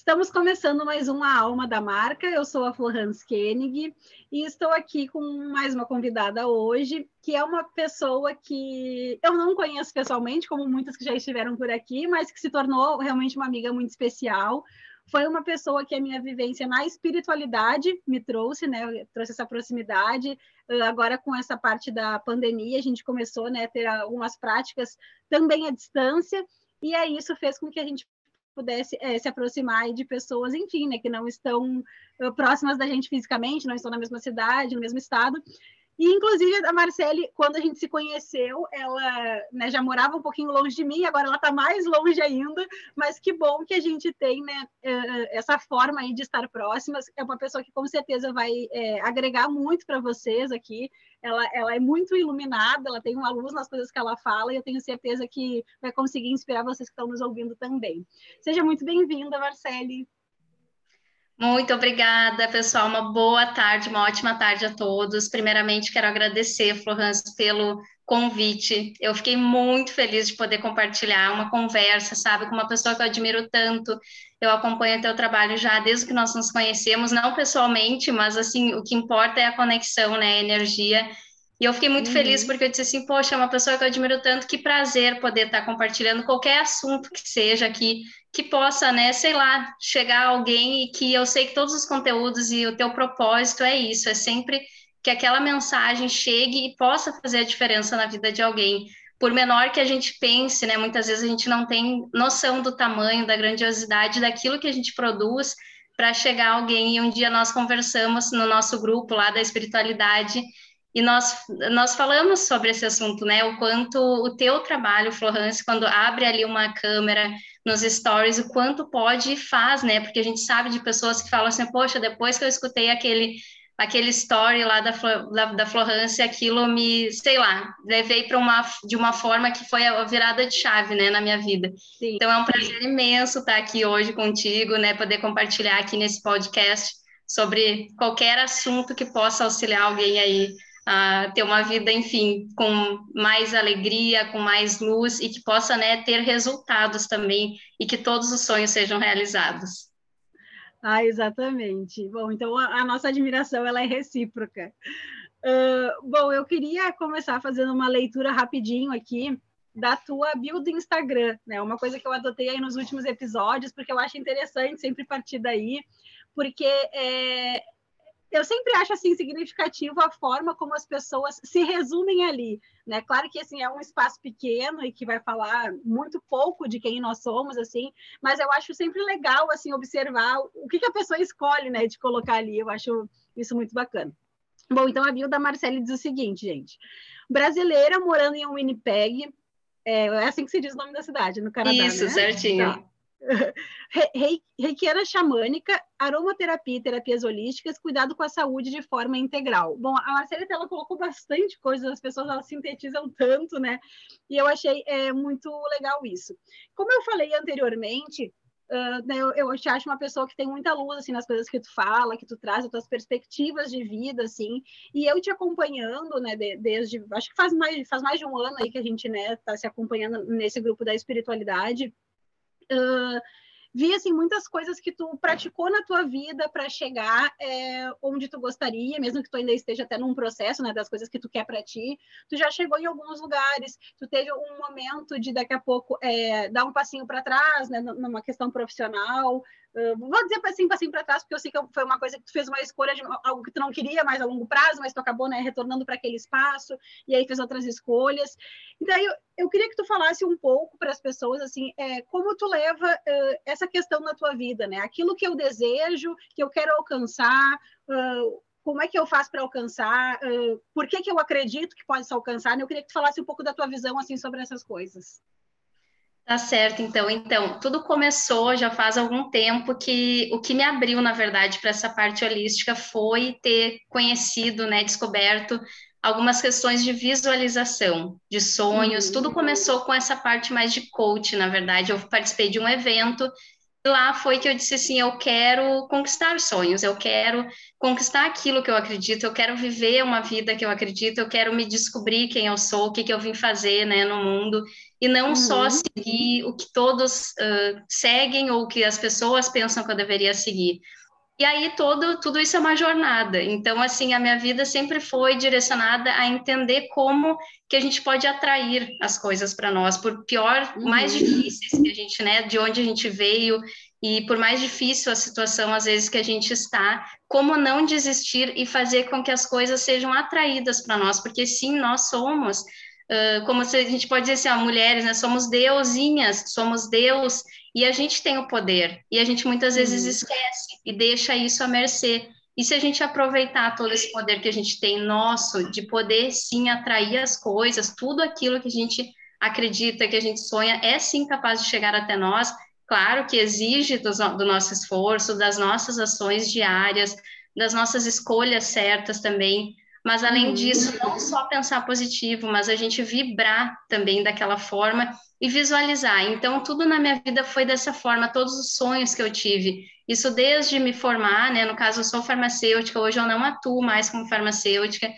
Estamos começando mais uma Alma da Marca. Eu sou a Florence Koenig e estou aqui com mais uma convidada hoje, que é uma pessoa que eu não conheço pessoalmente, como muitas que já estiveram por aqui, mas que se tornou realmente uma amiga muito especial. Foi uma pessoa que a minha vivência na espiritualidade me trouxe, né? Trouxe essa proximidade. Agora, com essa parte da pandemia, a gente começou né, a ter algumas práticas também à distância, e aí isso fez com que a gente pudesse é, se aproximar de pessoas, enfim, né, que não estão uh, próximas da gente fisicamente, não estão na mesma cidade, no mesmo estado. E, inclusive, a Marcele, quando a gente se conheceu, ela né, já morava um pouquinho longe de mim, agora ela está mais longe ainda, mas que bom que a gente tem né, essa forma aí de estar próximas. É uma pessoa que com certeza vai é, agregar muito para vocês aqui. Ela, ela é muito iluminada, ela tem uma luz nas coisas que ela fala, e eu tenho certeza que vai conseguir inspirar vocês que estão nos ouvindo também. Seja muito bem-vinda, Marcele. Muito obrigada, pessoal. Uma boa tarde, uma ótima tarde a todos. Primeiramente, quero agradecer, Florence, pelo convite. Eu fiquei muito feliz de poder compartilhar uma conversa, sabe, com uma pessoa que eu admiro tanto. Eu acompanho teu trabalho já desde que nós nos conhecemos, não pessoalmente, mas assim, o que importa é a conexão, né, a energia. E eu fiquei muito uhum. feliz porque eu disse assim, poxa, é uma pessoa que eu admiro tanto, que prazer poder estar compartilhando qualquer assunto que seja aqui que possa, né, sei lá, chegar alguém e que eu sei que todos os conteúdos e o teu propósito é isso, é sempre que aquela mensagem chegue e possa fazer a diferença na vida de alguém. Por menor que a gente pense, né, muitas vezes a gente não tem noção do tamanho, da grandiosidade daquilo que a gente produz para chegar a alguém. E um dia nós conversamos no nosso grupo lá da espiritualidade e nós, nós falamos sobre esse assunto, né? O quanto o teu trabalho, Florence, quando abre ali uma câmera nos stories, o quanto pode e faz, né? Porque a gente sabe de pessoas que falam assim, poxa, depois que eu escutei aquele aquele story lá da, da, da Florence, aquilo me, sei lá, levei para uma de uma forma que foi a virada de chave, né, na minha vida. Sim. Então é um prazer imenso estar aqui hoje contigo, né, poder compartilhar aqui nesse podcast sobre qualquer assunto que possa auxiliar alguém aí a ter uma vida, enfim, com mais alegria, com mais luz e que possa né, ter resultados também e que todos os sonhos sejam realizados. Ah, exatamente. Bom, então a, nossa admiração ela é recíproca. Uh, bom, eu queria começar fazendo uma leitura rapidinho aqui da tua bio do Instagram, né? Uma coisa que eu adotei aí nos últimos episódios, porque eu acho interessante sempre partir daí, porque é, eu sempre acho assim significativo a forma como as pessoas se resumem ali, né? Claro que assim é um espaço pequeno e que vai falar muito pouco de quem nós somos assim, mas eu acho sempre legal assim observar o que, que a pessoa escolhe, né, de colocar ali. Eu acho isso muito bacana. Bom, então a bio da Marcele diz o seguinte, gente: brasileira morando em um Winnipeg, é, é assim que se diz o nome da cidade, no Canadá. Isso, né? certinho. Tá reikiana xamânica, aromaterapia terapias holísticas, cuidado com a saúde de forma integral. Bom, a Marcela ela colocou bastante coisa, as pessoas elas sintetizam tanto, né? E eu achei é, muito legal isso. Como eu falei anteriormente, Uh, né, eu, eu te acho uma pessoa que tem muita luz assim nas coisas que tu fala, que tu traz as tuas perspectivas de vida assim, e eu te acompanhando, né, de, desde acho que faz mais faz mais de um ano aí que a gente né tá se acompanhando nesse grupo da espiritualidade vi assim muitas coisas que tu praticou na tua vida para chegar é, onde tu gostaria, mesmo que tu ainda esteja até num processo, né, das coisas que tu quer para ti, tu já chegou em alguns lugares, tu teve um momento de daqui a pouco é, dar um passinho para trás, né, numa questão profissional, Uh, vou dizer assim, passinho para trás, porque eu sei que foi uma coisa que tu fez uma escolha de algo que tu não queria mais a longo prazo, mas tu acabou né, retornando para aquele espaço, e aí fez outras escolhas. Então, eu, eu queria que tu falasse um pouco para as pessoas, assim, é, como tu leva uh, essa questão na tua vida, né? Aquilo que eu desejo, que eu quero alcançar, uh, como é que eu faço para alcançar, por que, que eu acredito que pode se alcançar, né? Eu queria que tu falasse um pouco da tua visão, assim, sobre essas coisas. Tá certo, então. Então, tudo começou já faz algum tempo que o que me abriu, na verdade, para essa parte holística foi ter conhecido, né, descoberto algumas questões de visualização, de sonhos. Uhum. Tudo começou com essa parte mais de coach, na verdade. Eu participei de um evento lá foi que eu disse assim: eu quero conquistar sonhos, eu quero conquistar aquilo que eu acredito, eu quero viver uma vida que eu acredito, eu quero me descobrir quem eu sou, o que, que eu vim fazer né, no mundo, e não uhum. só seguir o que todos uh, seguem ou o que as pessoas pensam que eu deveria seguir. E aí todo, tudo isso é uma jornada. Então, assim, a minha vida sempre foi direcionada a entender como que a gente pode atrair as coisas para nós, por pior, uhum. mais difíceis que a gente, né, de onde a gente veio e por mais difícil a situação às vezes que a gente está, como não desistir e fazer com que as coisas sejam atraídas para nós, porque sim, nós somos Uh, como se a gente pode dizer assim, ó, mulheres, né, somos deusinhas, somos Deus, e a gente tem o poder, e a gente muitas vezes uhum. esquece e deixa isso à mercê. E se a gente aproveitar todo esse poder que a gente tem nosso, de poder sim atrair as coisas, tudo aquilo que a gente acredita, que a gente sonha, é sim capaz de chegar até nós. Claro que exige do, do nosso esforço, das nossas ações diárias, das nossas escolhas certas também, mas além uhum. disso, não só pensar positivo, mas a gente vibrar também daquela forma e visualizar. Então, tudo na minha vida foi dessa forma, todos os sonhos que eu tive. Isso desde me formar, né? No caso, eu sou farmacêutica, hoje eu não atuo mais como farmacêutica.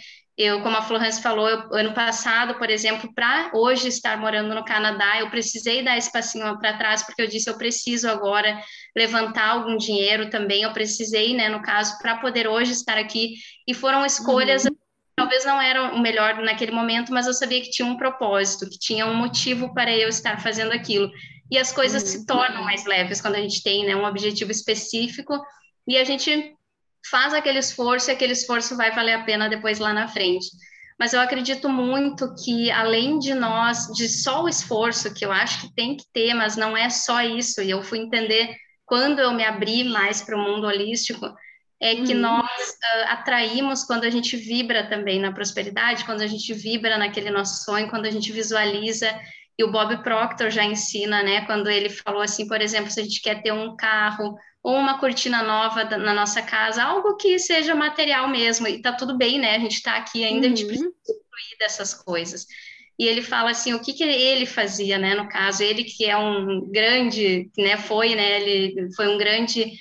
Eu, como a Florence falou, eu, ano passado, por exemplo, para hoje estar morando no Canadá, eu precisei dar esse passinho para trás, porque eu disse, eu preciso agora levantar algum dinheiro também, eu precisei, né, no caso, para poder hoje estar aqui, e foram escolhas, uhum. talvez não eram o melhor naquele momento, mas eu sabia que tinha um propósito, que tinha um motivo para eu estar fazendo aquilo, e as coisas uhum. se tornam mais leves quando a gente tem, né, um objetivo específico, e a gente faz aquele esforço e aquele esforço vai valer a pena depois lá na frente. Mas eu acredito muito que, além de nós, de só o esforço, que eu acho que tem que ter, mas não é só isso, e eu fui entender quando eu me abri mais para o mundo holístico, é que uhum. nós uh, atraímos quando a gente vibra também na prosperidade, quando a gente vibra naquele nosso sonho, quando a gente visualiza. E o Bob Proctor já ensina, né? Quando ele falou assim, por exemplo, se a gente quer ter um carro ou uma cortina nova na nossa casa, algo que seja material mesmo, e tá tudo bem, né? A gente está aqui ainda, uhum. a gente precisa uhum. construir dessas coisas. E ele fala assim, o que, que ele fazia, né? No caso, ele que é um grande, né? Foi, né? Ele foi um grande,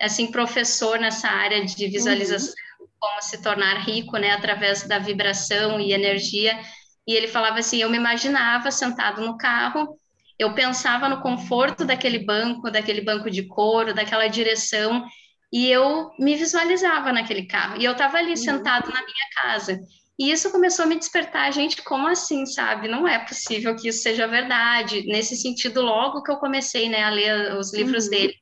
assim, professor nessa área de visualização, uhum. como se tornar rico, né? Através da vibração e energia. E ele falava assim, eu me imaginava sentado no carro eu pensava no conforto daquele banco, daquele banco de couro, daquela direção, e eu me visualizava naquele carro. E eu estava ali uhum. sentado na minha casa. E isso começou a me despertar, gente, como assim, sabe? Não é possível que isso seja verdade. Nesse sentido, logo que eu comecei né, a ler os livros uhum. dele,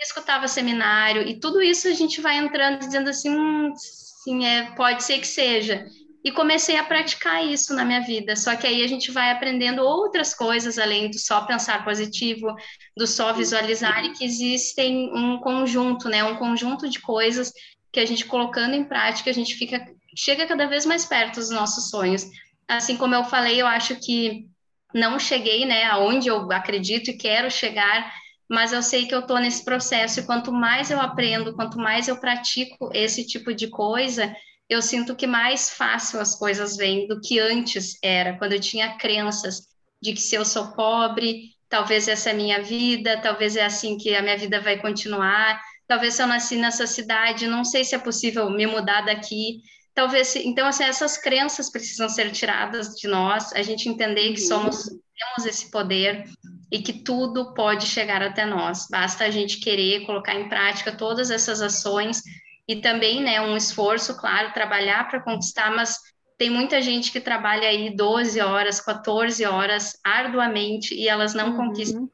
escutava seminário, e tudo isso a gente vai entrando dizendo assim, hum, sim, é, pode ser que seja e comecei a praticar isso na minha vida. Só que aí a gente vai aprendendo outras coisas além do só pensar positivo, do só visualizar, e que existem um conjunto, né? Um conjunto de coisas que a gente colocando em prática, a gente fica chega cada vez mais perto dos nossos sonhos. Assim como eu falei, eu acho que não cheguei, né, aonde eu acredito e quero chegar, mas eu sei que eu estou nesse processo e quanto mais eu aprendo, quanto mais eu pratico esse tipo de coisa, eu sinto que mais fácil as coisas vêm do que antes era, quando eu tinha crenças de que se eu sou pobre, talvez essa é a minha vida, talvez é assim que a minha vida vai continuar, talvez se eu nasci nessa cidade, não sei se é possível me mudar daqui, talvez, então assim, essas crenças precisam ser tiradas de nós, a gente entender que uhum. somos, temos esse poder e que tudo pode chegar até nós, basta a gente querer colocar em prática todas essas ações e também, né, um esforço, claro, trabalhar para conquistar, mas tem muita gente que trabalha aí 12 horas, 14 horas arduamente e elas não uhum. conquistam,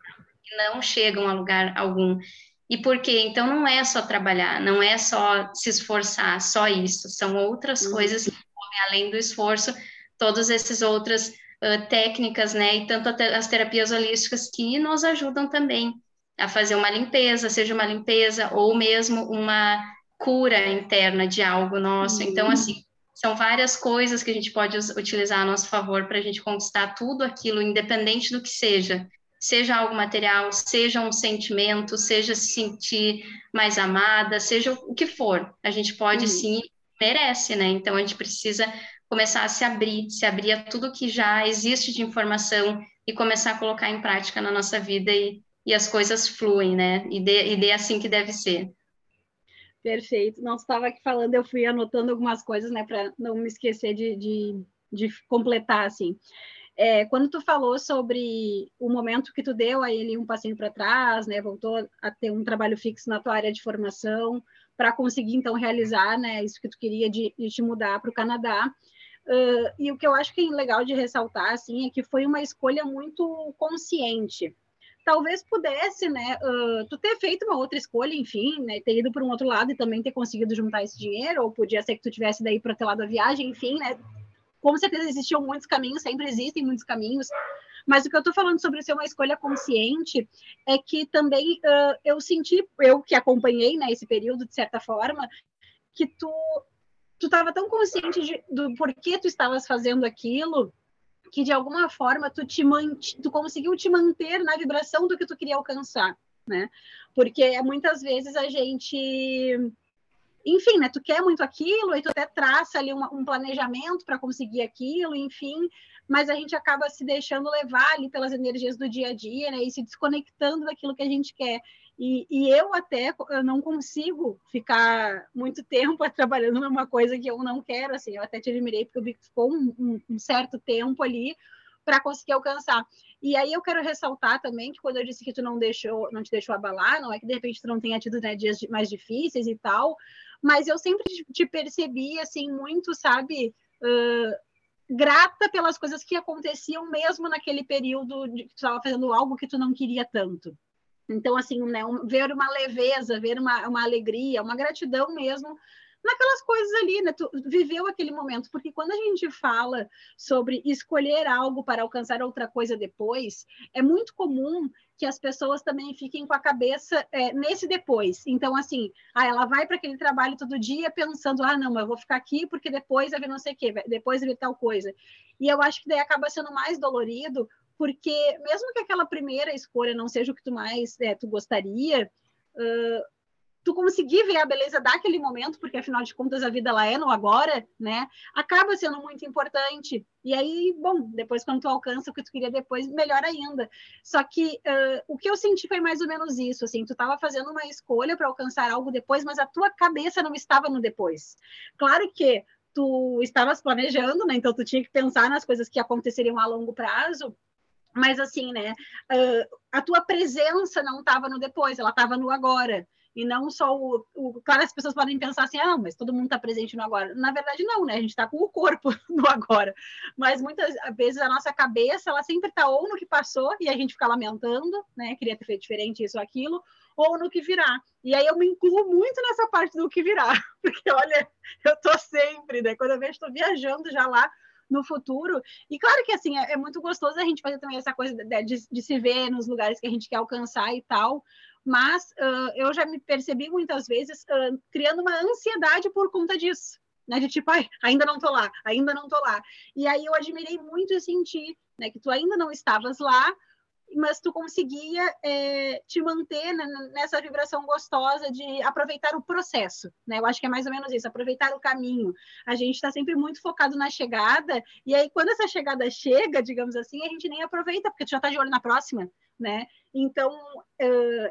não chegam a lugar algum. E por quê? Então não é só trabalhar, não é só se esforçar, só isso, são outras uhum. coisas que além do esforço, todas essas outras uh, técnicas, né, e tanto as terapias holísticas que nos ajudam também a fazer uma limpeza, seja uma limpeza ou mesmo uma cura interna de algo nosso. Então, uhum. assim, são várias coisas que a gente pode utilizar a nosso favor para a gente conquistar tudo aquilo, independente do que seja. Seja algo material, seja um sentimento, seja se sentir mais amada, seja o que for. A gente pode uhum. sim, merece, né? Então a gente precisa começar a se abrir, se abrir a tudo que já existe de informação e começar a colocar em prática na nossa vida e e as coisas fluem, né? E de, e de assim que deve ser. Perfeito. Não estava aqui falando, eu fui anotando algumas coisas, né, para não me esquecer de, de, de completar, assim. É, quando tu falou sobre o momento que tu deu a ele um passinho para trás, né, voltou a ter um trabalho fixo na tua área de formação, para conseguir, então, realizar, né, isso que tu queria de, de te mudar para o Canadá. Uh, e o que eu acho que é legal de ressaltar, assim, é que foi uma escolha muito consciente, talvez pudesse, né, uh, tu ter feito uma outra escolha, enfim, né, ter ido para um outro lado e também ter conseguido juntar esse dinheiro, ou podia ser que tu tivesse daí para o lado da viagem, enfim, né, com certeza existiam muitos caminhos, sempre existem muitos caminhos, mas o que eu estou falando sobre ser uma escolha consciente é que também uh, eu senti, eu que acompanhei, né, esse período, de certa forma, que tu tu estava tão consciente de, do porquê tu estavas fazendo aquilo, que de alguma forma tu te mant... tu conseguiu te manter na vibração do que tu queria alcançar, né? Porque muitas vezes a gente enfim, né, tu quer muito aquilo, e tu até traça ali um, um planejamento para conseguir aquilo, enfim, mas a gente acaba se deixando levar ali pelas energias do dia a dia, né, e se desconectando daquilo que a gente quer. E, e, eu até eu não consigo ficar muito tempo trabalhando numa coisa que eu não quero, assim, eu até te admirei porque vi que ficou um, um, um certo tempo ali para conseguir alcançar. E aí eu quero ressaltar também que quando eu disse que tu não deixou, não te deixou abalar, não é que de repente tu não tenha tido né, dias mais difíceis e tal, mas eu sempre te percebi assim muito, sabe, uh, grata pelas coisas que aconteciam mesmo naquele período de que tu estava fazendo algo que tu não queria tanto. Então, assim, né, um, ver uma leveza, ver uma, uma alegria, uma gratidão mesmo naquelas coisas ali, né? Tu viveu aquele momento, porque quando a gente fala sobre escolher algo para alcançar outra coisa depois, é muito comum que as pessoas também fiquem com a cabeça é, nesse depois. Então, assim, ah, ela vai para aquele trabalho todo dia pensando, ah, não, eu vou ficar aqui porque depois vai vir não sei o quê, depois vai vir tal coisa. E eu acho que daí acaba sendo mais dolorido porque mesmo que aquela primeira escolha não seja o que tu mais é, tu gostaria, uh, tu conseguir ver a beleza daquele momento, porque afinal de contas a vida ela é no agora, né? Acaba sendo muito importante. E aí, bom, depois quando tu alcança o que tu queria depois, melhor ainda. Só que uh, o que eu senti foi mais ou menos isso, assim, tu estava fazendo uma escolha para alcançar algo depois, mas a tua cabeça não estava no depois. Claro que tu estavas planejando, né? Então tu tinha que pensar nas coisas que aconteceriam a longo prazo, mas assim, né? Uh, a tua presença não estava no depois, ela estava no agora. E não só o, o. Claro, as pessoas podem pensar assim, ah, mas todo mundo está presente no agora. Na verdade, não, né? A gente está com o corpo no agora. Mas muitas vezes a nossa cabeça, ela sempre está ou no que passou e a gente fica lamentando, né? Queria ter feito diferente isso ou aquilo, ou no que virá. E aí eu me incluo muito nessa parte do que virá, porque olha, eu tô sempre, né? Quando eu vejo, estou viajando já lá no futuro. E claro que assim é, é muito gostoso a gente fazer também essa coisa de, de, de, se ver nos lugares que a gente quer alcançar e tal. Mas uh, eu já me percebi muitas vezes uh, criando uma ansiedade por conta disso. Né, de tipo, ai, ainda não tô lá, ainda não tô lá. E aí eu admirei muito e senti né, que tu ainda não estavas lá, mas tu conseguia é, te manter né, nessa vibração gostosa de aproveitar o processo, né? Eu acho que é mais ou menos isso, aproveitar o caminho. A gente está sempre muito focado na chegada, e aí quando essa chegada chega, digamos assim, a gente nem aproveita, porque tu já está de olho na próxima, né? Então,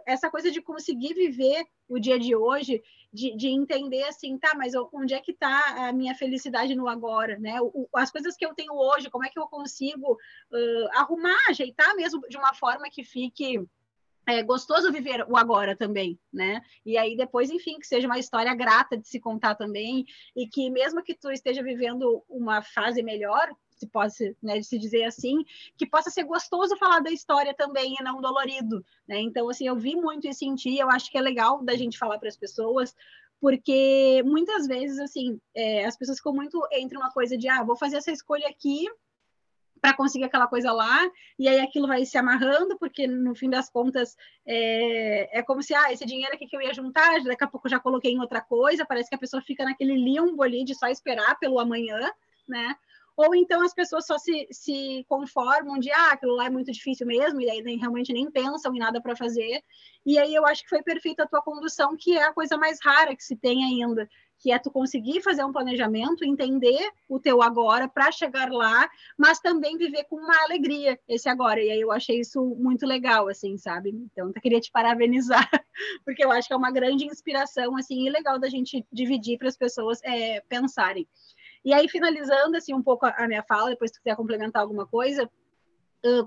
essa coisa de conseguir viver o dia de hoje, de, de entender assim, tá, mas onde é que está a minha felicidade no agora, né? As coisas que eu tenho hoje, como é que eu consigo uh, arrumar, ajeitar mesmo de uma forma que fique é gostoso viver o agora também, né? E aí depois, enfim, que seja uma história grata de se contar também e que mesmo que tu esteja vivendo uma fase melhor, se pode né, se dizer assim, que possa ser gostoso falar da história também e não dolorido, né? Então, assim, eu vi muito e senti, eu acho que é legal da gente falar para as pessoas, porque muitas vezes, assim, é, as pessoas ficam muito entre uma coisa de, ah, vou fazer essa escolha aqui para conseguir aquela coisa lá, e aí aquilo vai se amarrando, porque no fim das contas é, é como se, ah, esse dinheiro aqui que eu ia juntar, daqui a pouco já coloquei em outra coisa, parece que a pessoa fica naquele limbo ali de só esperar pelo amanhã, né? Ou então as pessoas só se, se conformam de, ah, aquilo lá é muito difícil mesmo, e aí nem, realmente nem pensam em nada para fazer. E aí eu acho que foi perfeita a tua condução, que é a coisa mais rara que se tem ainda, que é tu conseguir fazer um planejamento, entender o teu agora para chegar lá, mas também viver com uma alegria esse agora. E aí eu achei isso muito legal, assim, sabe? Então, eu queria te parabenizar, porque eu acho que é uma grande inspiração, assim, e legal da gente dividir para as pessoas é, pensarem. E aí, finalizando, assim, um pouco a minha fala, depois tu quiser complementar alguma coisa,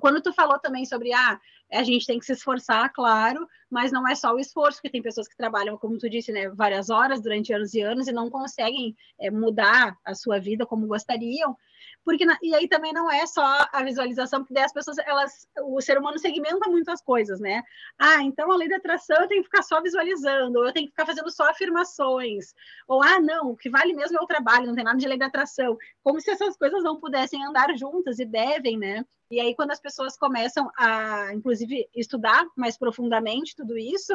quando tu falou também sobre ah, a gente tem que se esforçar, claro, mas não é só o esforço, porque tem pessoas que trabalham, como tu disse, né, várias horas durante anos e anos e não conseguem é, mudar a sua vida como gostariam porque e aí também não é só a visualização, porque daí as pessoas, elas, o ser humano segmenta muitas coisas, né? Ah, então a lei da atração eu tenho que ficar só visualizando, ou eu tenho que ficar fazendo só afirmações, ou ah, não, o que vale mesmo é o trabalho, não tem nada de lei da atração, como se essas coisas não pudessem andar juntas e devem, né? E aí quando as pessoas começam a, inclusive, estudar mais profundamente tudo isso,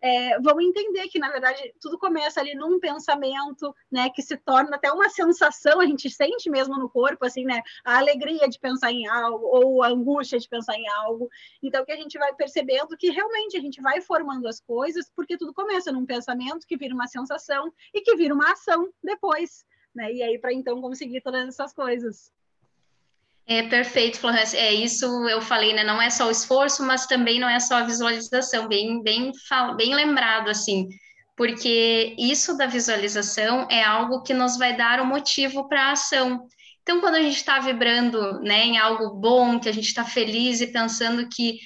é, vão entender que, na verdade, tudo começa ali num pensamento, né, que se torna até uma sensação, a gente sente mesmo no corpo, assim, né, a alegria de pensar em algo, ou a angústia de pensar em algo. Então, que a gente vai percebendo que realmente a gente vai formando as coisas, porque tudo começa num pensamento que vira uma sensação e que vira uma ação depois, né, e aí para então conseguir todas essas coisas. É perfeito, Florence. É isso eu falei, né? Não é só o esforço, mas também não é só a visualização. Bem, bem, bem lembrado assim, porque isso da visualização é algo que nos vai dar o motivo para a ação. Então, quando a gente está vibrando, né, em algo bom, que a gente está feliz e pensando que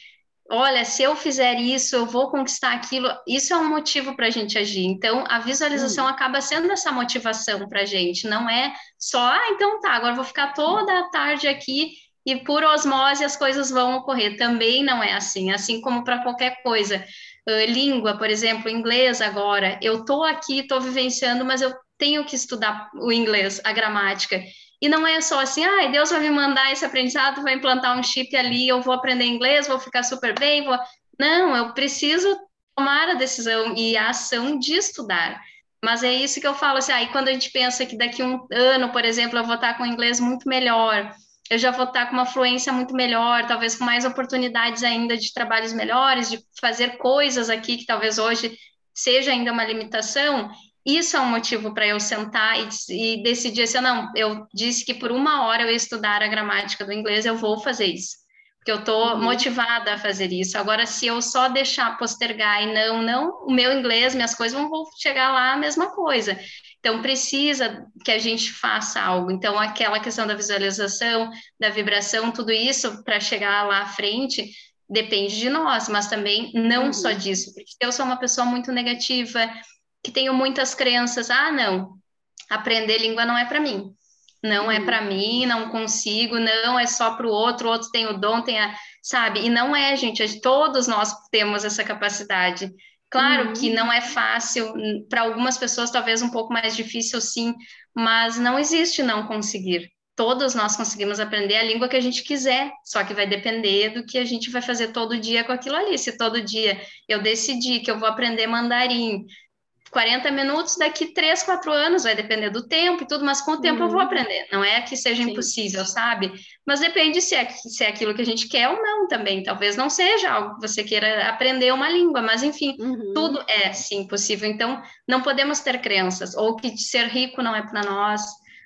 olha, se eu fizer isso, eu vou conquistar aquilo, isso é um motivo para a gente agir. Então, a visualização hum. acaba sendo essa motivação para a gente, não é só, ah, então tá, agora vou ficar toda a tarde aqui e por osmose as coisas vão ocorrer. Também não é assim, assim como para qualquer coisa. Uh, língua, por exemplo, inglês agora, eu estou aqui, estou vivenciando, mas eu tenho que estudar o inglês, a gramática. E não é só assim, ah, Deus vai me mandar esse aprendizado, vai implantar um chip ali, eu vou aprender inglês, vou ficar super bem, vou... Não, eu preciso tomar a decisão e a ação de estudar. Mas é isso que eu falo, assim, aí ah, quando a gente pensa que daqui um ano, por exemplo, eu vou estar com inglês muito melhor, eu já vou estar com uma fluência muito melhor, talvez com mais oportunidades ainda de trabalhos melhores, de fazer coisas aqui que talvez hoje seja ainda uma limitação, isso é um motivo para eu sentar e, e, decidir assim, não, eu disse que por uma hora eu ia estudar a gramática do inglês, eu vou fazer isso, porque eu estou uhum. motivada a fazer isso. Agora, se eu só deixar postergar e não, não, o meu inglês, minhas coisas vão, vão chegar lá a mesma coisa. Então, precisa que a gente faça algo. Então, aquela questão da visualização, da vibração, tudo isso para chegar lá à frente, depende de nós, mas também não uhum. só disso, porque eu sou uma pessoa muito negativa, que tenho muitas crenças, ah, não, aprender língua não é para mim. Não uhum. é para mim, não consigo, não é só para o outro, o outro tem o dom, tem a, sabe? E não é, gente, todos nós temos essa capacidade. Claro uhum. que não é fácil, para algumas pessoas talvez um pouco mais difícil sim, mas não existe não conseguir. Todos nós conseguimos aprender a língua que a gente quiser, só que vai depender do que a gente vai fazer todo dia com aquilo ali. Se todo dia eu decidir que eu vou aprender mandarim, 40 minutos daqui 3, 4 anos, vai depender do tempo e tudo, mas com o tempo uhum. eu vou uhum. aprender. Não é que seja Sim. impossível, sabe? Mas depende se é, se é aquilo que a gente quer ou não também. Talvez não seja algo que você queira aprender uma língua, mas enfim, uhum. tudo é sim possível. Então, não podemos ter crenças, ou que ser rico não é para nós.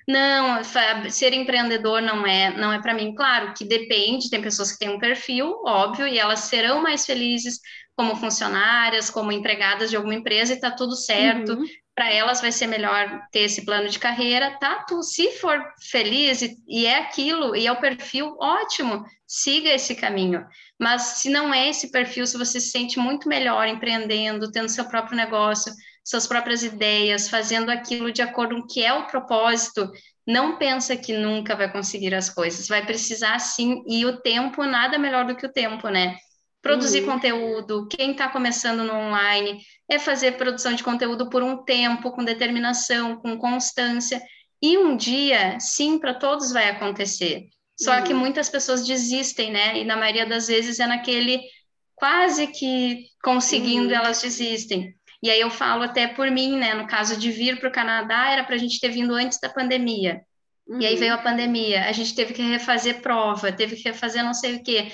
Não, ser empreendedor não é, não é para mim. Claro que depende, tem pessoas que têm um perfil, óbvio, e elas serão mais felizes como funcionárias, como empregadas de alguma empresa e tá tudo certo. Uhum. Para elas vai ser melhor ter esse plano de carreira, tá? Tu, se for feliz e, e é aquilo e é o perfil, ótimo, siga esse caminho. Mas se não é esse perfil, se você se sente muito melhor empreendendo, tendo seu próprio negócio, suas próprias ideias, fazendo aquilo de acordo com o que é o propósito, não pensa que nunca vai conseguir as coisas. Vai precisar sim, e o tempo nada melhor do que o tempo, né? Produzir uhum. conteúdo, quem está começando no online, é fazer produção de conteúdo por um tempo, com determinação, com constância. E um dia, sim, para todos vai acontecer. Só uhum. que muitas pessoas desistem, né? E na maioria das vezes é naquele quase que conseguindo, uhum. elas desistem. E aí eu falo até por mim, né? No caso de vir para o Canadá, era para a gente ter vindo antes da pandemia. Uhum. E aí veio a pandemia, a gente teve que refazer prova, teve que refazer não sei o quê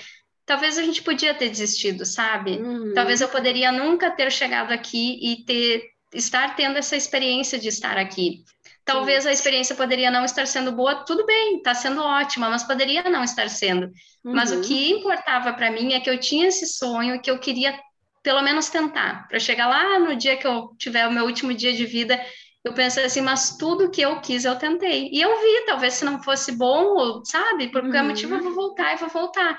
talvez a gente podia ter desistido, sabe? Uhum. Talvez eu poderia nunca ter chegado aqui e ter estar tendo essa experiência de estar aqui. Talvez Sim. a experiência poderia não estar sendo boa, tudo bem, está sendo ótima, mas poderia não estar sendo. Uhum. Mas o uhum. que importava para mim é que eu tinha esse sonho que eu queria pelo menos tentar, para chegar lá no dia que eu tiver o meu último dia de vida, eu pensei assim, mas tudo que eu quis eu tentei. E eu vi, talvez se não fosse bom, sabe, por qualquer uhum. motivo eu vou voltar e vou voltar.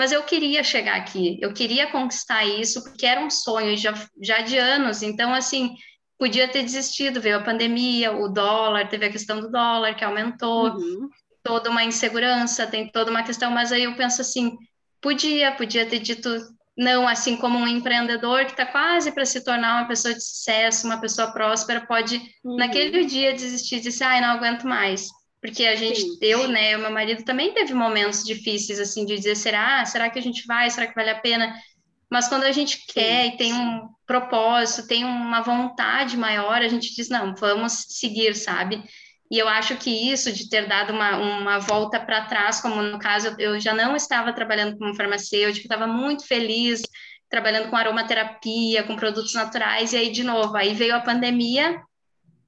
Mas eu queria chegar aqui, eu queria conquistar isso, porque era um sonho já, já de anos. Então, assim, podia ter desistido, veio a pandemia, o dólar, teve a questão do dólar que aumentou, uhum. toda uma insegurança, tem toda uma questão, mas aí eu penso assim, podia, podia ter dito não, assim como um empreendedor que está quase para se tornar uma pessoa de sucesso, uma pessoa próspera, pode uhum. naquele dia desistir e dizer, ai, não aguento mais. Porque a gente, Sim. eu, né, o meu marido também teve momentos difíceis, assim, de dizer, será? Será que a gente vai? Será que vale a pena? Mas quando a gente quer e tem um propósito, tem uma vontade maior, a gente diz, não, vamos seguir, sabe? E eu acho que isso de ter dado uma, uma volta para trás, como no caso, eu já não estava trabalhando como farmacêutica, estava muito feliz trabalhando com aromaterapia, com produtos naturais, e aí, de novo, aí veio a pandemia,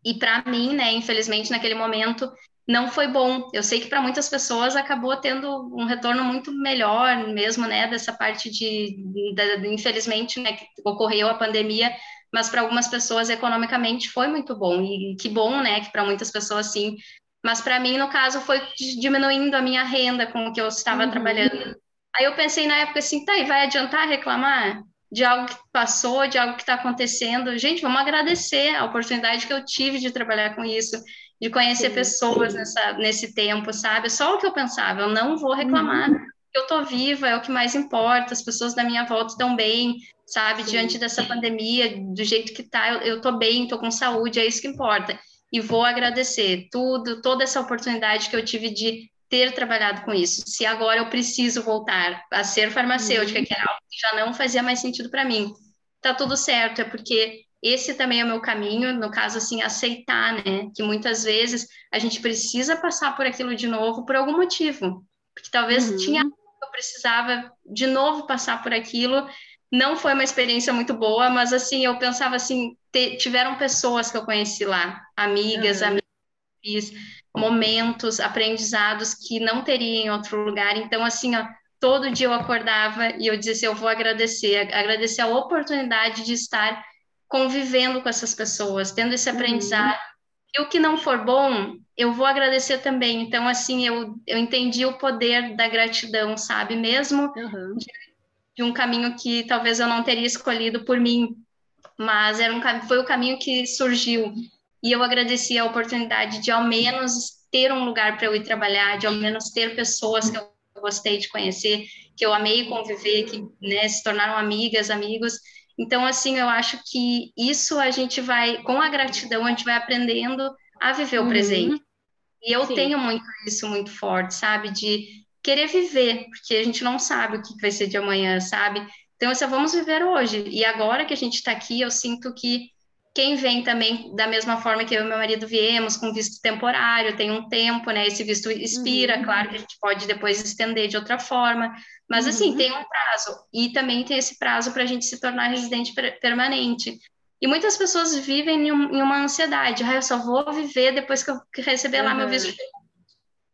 e para mim, né, infelizmente, naquele momento, não foi bom. Eu sei que para muitas pessoas acabou tendo um retorno muito melhor mesmo, né, dessa parte de, de, infelizmente, né, que ocorreu a pandemia, mas para algumas pessoas economicamente foi muito bom e que bom, né, que para muitas pessoas sim, mas para mim no caso foi diminuindo a minha renda com o que eu estava uhum. trabalhando. Aí eu pensei na época assim, tá, e vai adiantar reclamar de algo que passou, de algo que está acontecendo? Gente, vamos agradecer a oportunidade que eu tive de trabalhar com isso, de conhecer sim, pessoas sim. Nessa, nesse tempo, sabe? Só o que eu pensava, eu não vou reclamar. Uhum. Eu tô viva, é o que mais importa, as pessoas da minha volta estão bem, sabe? Sim. Diante dessa pandemia, do jeito que tá, eu, eu tô bem, tô com saúde, é isso que importa. E vou agradecer tudo, toda essa oportunidade que eu tive de ter trabalhado com isso. Se agora eu preciso voltar a ser farmacêutica, uhum. que era algo que já não fazia mais sentido para mim, tá tudo certo, é porque esse também é o meu caminho, no caso, assim, aceitar, né? Que muitas vezes a gente precisa passar por aquilo de novo por algum motivo. Porque talvez uhum. tinha eu precisava de novo passar por aquilo não foi uma experiência muito boa, mas assim, eu pensava assim, te, tiveram pessoas que eu conheci lá, amigas, uhum. amigos, momentos, aprendizados que não teria em outro lugar. Então, assim, ó, todo dia eu acordava e eu dizia assim, eu vou agradecer, agradecer a oportunidade de estar convivendo com essas pessoas, tendo esse uhum. aprendizado. Uhum. E o que não for bom, eu vou agradecer também. Então, assim, eu, eu entendi o poder da gratidão, sabe? Mesmo uhum de um caminho que talvez eu não teria escolhido por mim, mas era um, foi o caminho que surgiu. E eu agradeci a oportunidade de ao menos ter um lugar para eu ir trabalhar, de ao menos ter pessoas que eu gostei de conhecer, que eu amei conviver, que né, se tornaram amigas, amigos. Então, assim, eu acho que isso a gente vai, com a gratidão, a gente vai aprendendo a viver o uhum. presente. E eu Sim. tenho muito isso muito forte, sabe? De querer viver, porque a gente não sabe o que vai ser de amanhã, sabe? Então, só vamos viver hoje. E agora que a gente está aqui, eu sinto que quem vem também da mesma forma que eu e meu marido viemos, com visto temporário, tem um tempo, né? Esse visto expira, uhum. claro que a gente pode depois estender de outra forma, mas assim, uhum. tem um prazo. E também tem esse prazo para a gente se tornar residente permanente. E muitas pessoas vivem em, um, em uma ansiedade, ah, eu só vou viver depois que eu receber uhum. lá meu visto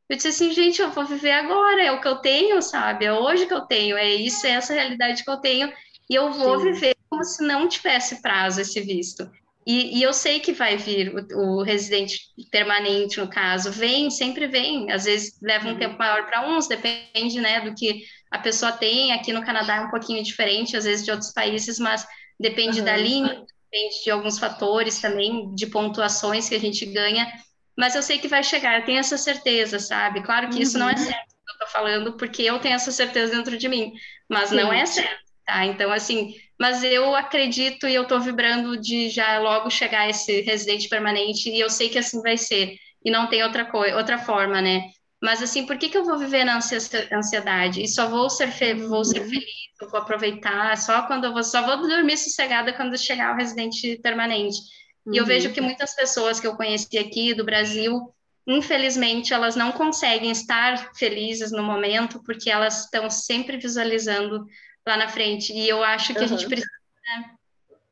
eu disse assim, gente, eu vou viver agora, é o que eu tenho, sabe? É hoje que eu tenho, é isso, é essa realidade que eu tenho, e eu vou Sim. viver como se não tivesse prazo esse visto. E, e eu sei que vai vir o, o, residente permanente, no caso, vem, sempre vem, às vezes leva um uhum. tempo maior para uns, depende, né, do que a pessoa tem. Aqui no Canadá é um pouquinho diferente, às vezes, de outros países, mas depende uhum. da língua, depende de alguns fatores também, de pontuações que a gente ganha mas eu sei que vai chegar, eu tenho essa certeza, sabe? Claro que uhum. isso não é uhum. certo que eu tô falando, porque eu tenho essa certeza dentro de mim, mas Sim. não é certo, tá? Então, assim, mas eu acredito e eu tô vibrando de já logo chegar esse residente permanente, e eu sei que assim vai ser, e não tem outra coisa, outra forma, né? Mas assim, por que, que eu vou viver na ansiedade? E só vou ser, vou ser uhum. feliz, eu vou aproveitar, só quando eu vou, só vou dormir sossegada quando chegar o residente permanente. Uhum. E eu vejo uhum. que muitas pessoas que eu conheci aqui do Brasil, infelizmente, elas não conseguem estar felizes no momento porque elas estão sempre visualizando lá na frente. E eu acho que uhum. a gente precisa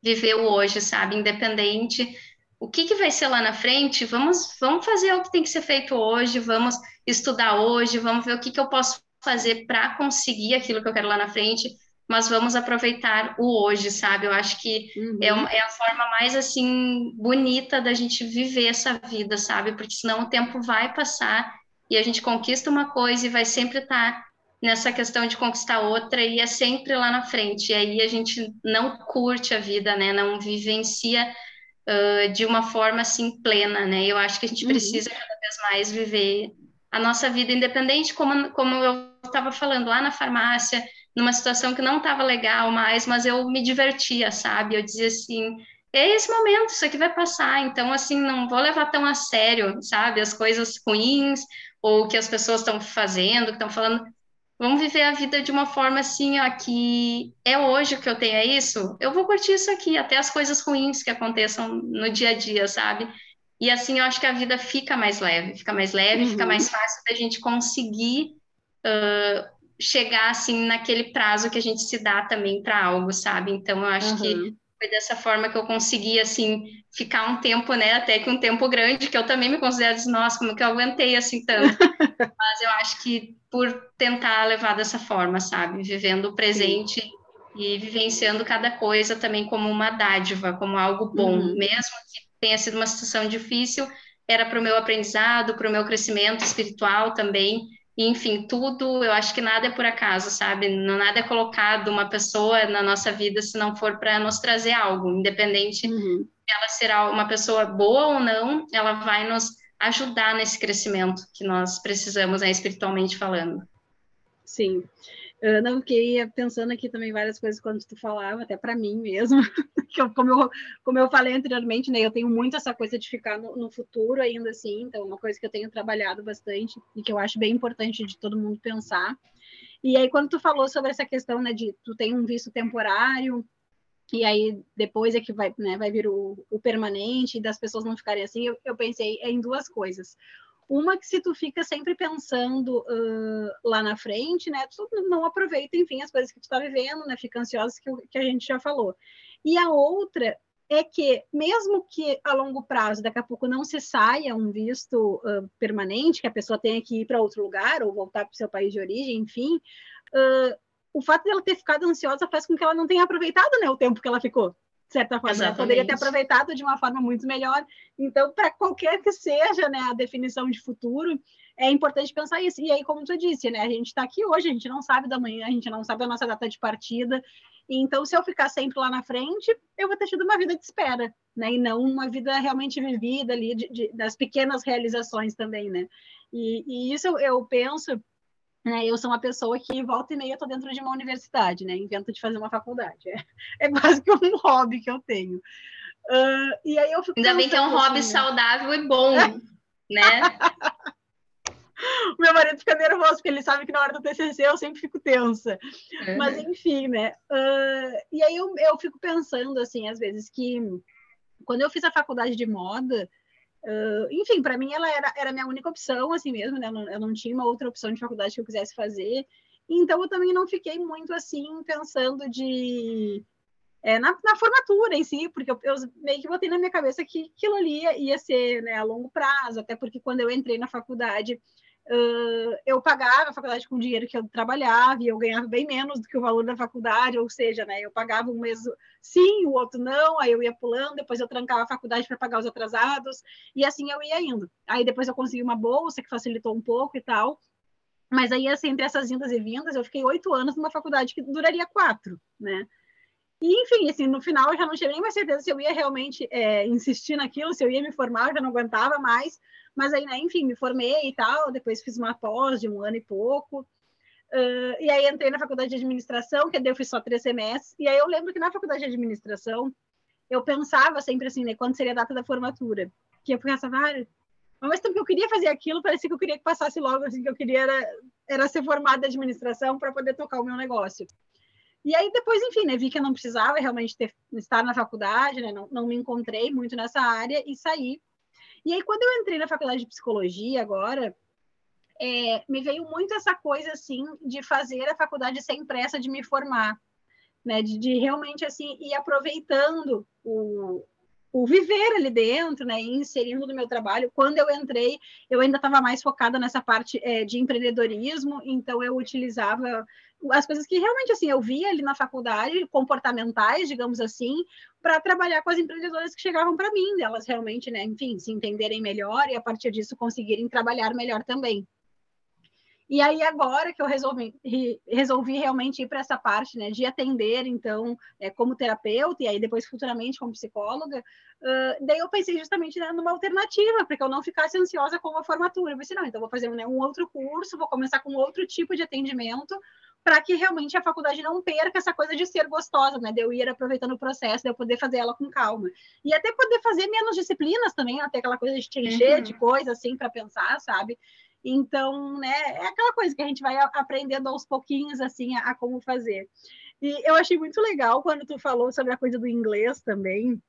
viver o hoje, sabe? Independente o que, que vai ser lá na frente, vamos, vamos fazer o que tem que ser feito hoje, vamos estudar hoje, vamos ver o que, que eu posso fazer para conseguir aquilo que eu quero lá na frente, mas vamos aproveitar o hoje, sabe? Eu acho que uhum. é, uma, é, a forma mais, assim, bonita da gente viver essa vida, sabe? Porque senão o tempo vai passar e a gente conquista uma coisa e vai sempre estar tá nessa questão de conquistar outra e é sempre lá na frente. E aí a gente não curte a vida, né? Não vivencia uh, de uma forma assim plena, né? Eu acho que a gente uhum. precisa cada vez mais viver a nossa vida independente, como, como eu estava falando lá na farmácia, numa situação que não estava legal mais, mas eu me divertia, sabe? Eu dizia assim, é esse momento, isso aqui vai passar, então assim, não vou levar tão a sério, sabe? As coisas ruins ou o que as pessoas estão fazendo, que estão falando, Vamos viver a vida de uma forma assim, ó, que é hoje que eu tenho é isso, eu vou curtir isso aqui, até as coisas ruins que aconteçam no dia a dia, sabe? E assim eu acho que a vida fica mais leve, fica mais leve, uhum. fica mais fácil da gente conseguir uh, chegar assim naquele prazo que a gente se dá também para algo, sabe? Então eu acho uhum. que foi dessa forma que eu consegui assim ficar um tempo, né, até que um tempo grande, que eu também me considero assim, nossa, como que eu aguentei assim tanto. Mas eu acho que por tentar levar dessa forma, sabe? Vivendo o presente Sim. e vivenciando cada coisa também como uma dádiva, como algo bom, uhum. mesmo que tenha sido uma situação difícil, era para o meu aprendizado, para o meu crescimento espiritual também. E, enfim, tudo, eu acho que nada é por acaso, sabe? Não nada é colocado uma pessoa na nossa vida se não for para nos trazer algo, independente uhum. ela será uma pessoa boa ou não, ela vai nos ajudar nesse crescimento que nós precisamos, né, espiritualmente falando. Sim. Eu não fiquei pensando aqui também várias coisas quando tu falava, até para mim mesmo, que como, eu, como eu falei anteriormente, né, eu tenho muito essa coisa de ficar no, no, futuro ainda assim, então é uma coisa que eu tenho trabalhado bastante e que eu acho bem importante de todo mundo pensar. E aí quando tu falou sobre essa questão, né, de tu tem um visto temporário, e aí depois é que vai, né, vai vir o, o permanente, das pessoas não ficarem assim, eu, eu, pensei em duas coisas. Uma que se tu fica sempre pensando uh, lá na frente, né, tu não aproveita, enfim, as coisas que tu está vivendo, né, fica ansiosa, que, que a gente já falou. E a outra é que, mesmo que a longo prazo, daqui a pouco não se saia um visto uh, permanente, que a pessoa tenha que ir para outro lugar ou voltar para o seu país de origem, enfim, uh, o fato dela ter ficado ansiosa faz com que ela não tenha aproveitado né, o tempo que ela ficou. De certa forma, ela poderia ter aproveitado de uma forma muito melhor. Então, para qualquer que seja né, a definição de futuro, é importante pensar isso. E aí, como tu disse, né, a gente está aqui hoje, a gente não sabe da manhã, a gente não sabe a nossa data de partida. Então, se eu ficar sempre lá na frente, eu vou ter tido uma vida de espera, né? E não uma vida realmente vivida ali, de, de, das pequenas realizações também, né? E, e isso eu, eu penso né? Eu sou uma pessoa que volta e meia estou dentro de uma universidade, né? Invento de fazer uma faculdade. É, é quase que um hobby que eu tenho. Uh, e aí eu fico Ainda bem que é um hobby assim, saudável e bom, né? o meu marido fica nervoso, porque ele sabe que na hora do TCC eu sempre fico tensa. Uhum. Mas, enfim, né? Uh, e aí eu, eu fico pensando, assim, às vezes, que quando eu fiz a faculdade de moda, Uh, enfim, para mim ela era, era a minha única opção, assim mesmo, né? Eu não, eu não, tinha uma outra opção de faculdade que eu quisesse fazer. Então eu também não fiquei muito assim pensando de é, na, na, formatura em si, porque eu, eu, meio que botei na minha cabeça que aquilo ali ia, ia ser né, a longo prazo, até porque quando eu entrei na faculdade Uh, eu pagava a faculdade com o dinheiro que eu trabalhava e eu ganhava bem menos do que o valor da faculdade, ou seja, né, eu pagava um mês sim, o outro não, aí eu ia pulando, depois eu trancava a faculdade para pagar os atrasados, e assim eu ia indo. Aí depois eu consegui uma bolsa que facilitou um pouco e tal, mas aí assim, entre essas vindas e vindas, eu fiquei oito anos numa faculdade que duraria quatro, né? E, enfim, assim, no final eu já não tinha nem mais certeza se eu ia realmente é, insistir naquilo, se eu ia me formar, eu já não aguentava mais, mas aí, né, enfim, me formei e tal, depois fiz uma pós de um ano e pouco. Uh, e aí entrei na faculdade de administração, que daí eu fiz só três semestres. E aí eu lembro que na faculdade de administração eu pensava sempre assim, né, quando seria a data da formatura, que eu pensava, ah, ao mesmo tempo que eu queria fazer aquilo, parecia que eu queria que passasse logo, assim, que eu queria era, era ser formada em administração para poder tocar o meu negócio. E aí depois, enfim, né, vi que eu não precisava realmente ter, estar na faculdade, né, não, não me encontrei muito nessa área e saí e aí, quando eu entrei na faculdade de psicologia agora, é, me veio muito essa coisa assim de fazer a faculdade sem pressa de me formar. né? De, de realmente assim ir aproveitando o, o viver ali dentro, né, inserindo no meu trabalho. Quando eu entrei, eu ainda estava mais focada nessa parte é, de empreendedorismo, então eu utilizava as coisas que realmente assim eu via ali na faculdade, comportamentais, digamos assim, para trabalhar com as empreendedoras que chegavam para mim, elas realmente, né, enfim, se entenderem melhor e a partir disso conseguirem trabalhar melhor também. E aí, agora que eu resolvi, resolvi realmente ir para essa parte, né, de atender, então, é, como terapeuta, e aí depois futuramente como psicóloga, uh, daí eu pensei justamente né, numa alternativa, para que eu não ficasse ansiosa com a formatura. Eu pensei, não, então vou fazer né, um outro curso, vou começar com outro tipo de atendimento, para que realmente a faculdade não perca essa coisa de ser gostosa, né? De eu ir aproveitando o processo, de eu poder fazer ela com calma. E até poder fazer menos disciplinas também, até aquela coisa de te encher uhum. de coisa, assim, para pensar, sabe? Então, né, é aquela coisa que a gente vai aprendendo aos pouquinhos, assim, a, a como fazer. E eu achei muito legal quando tu falou sobre a coisa do inglês também,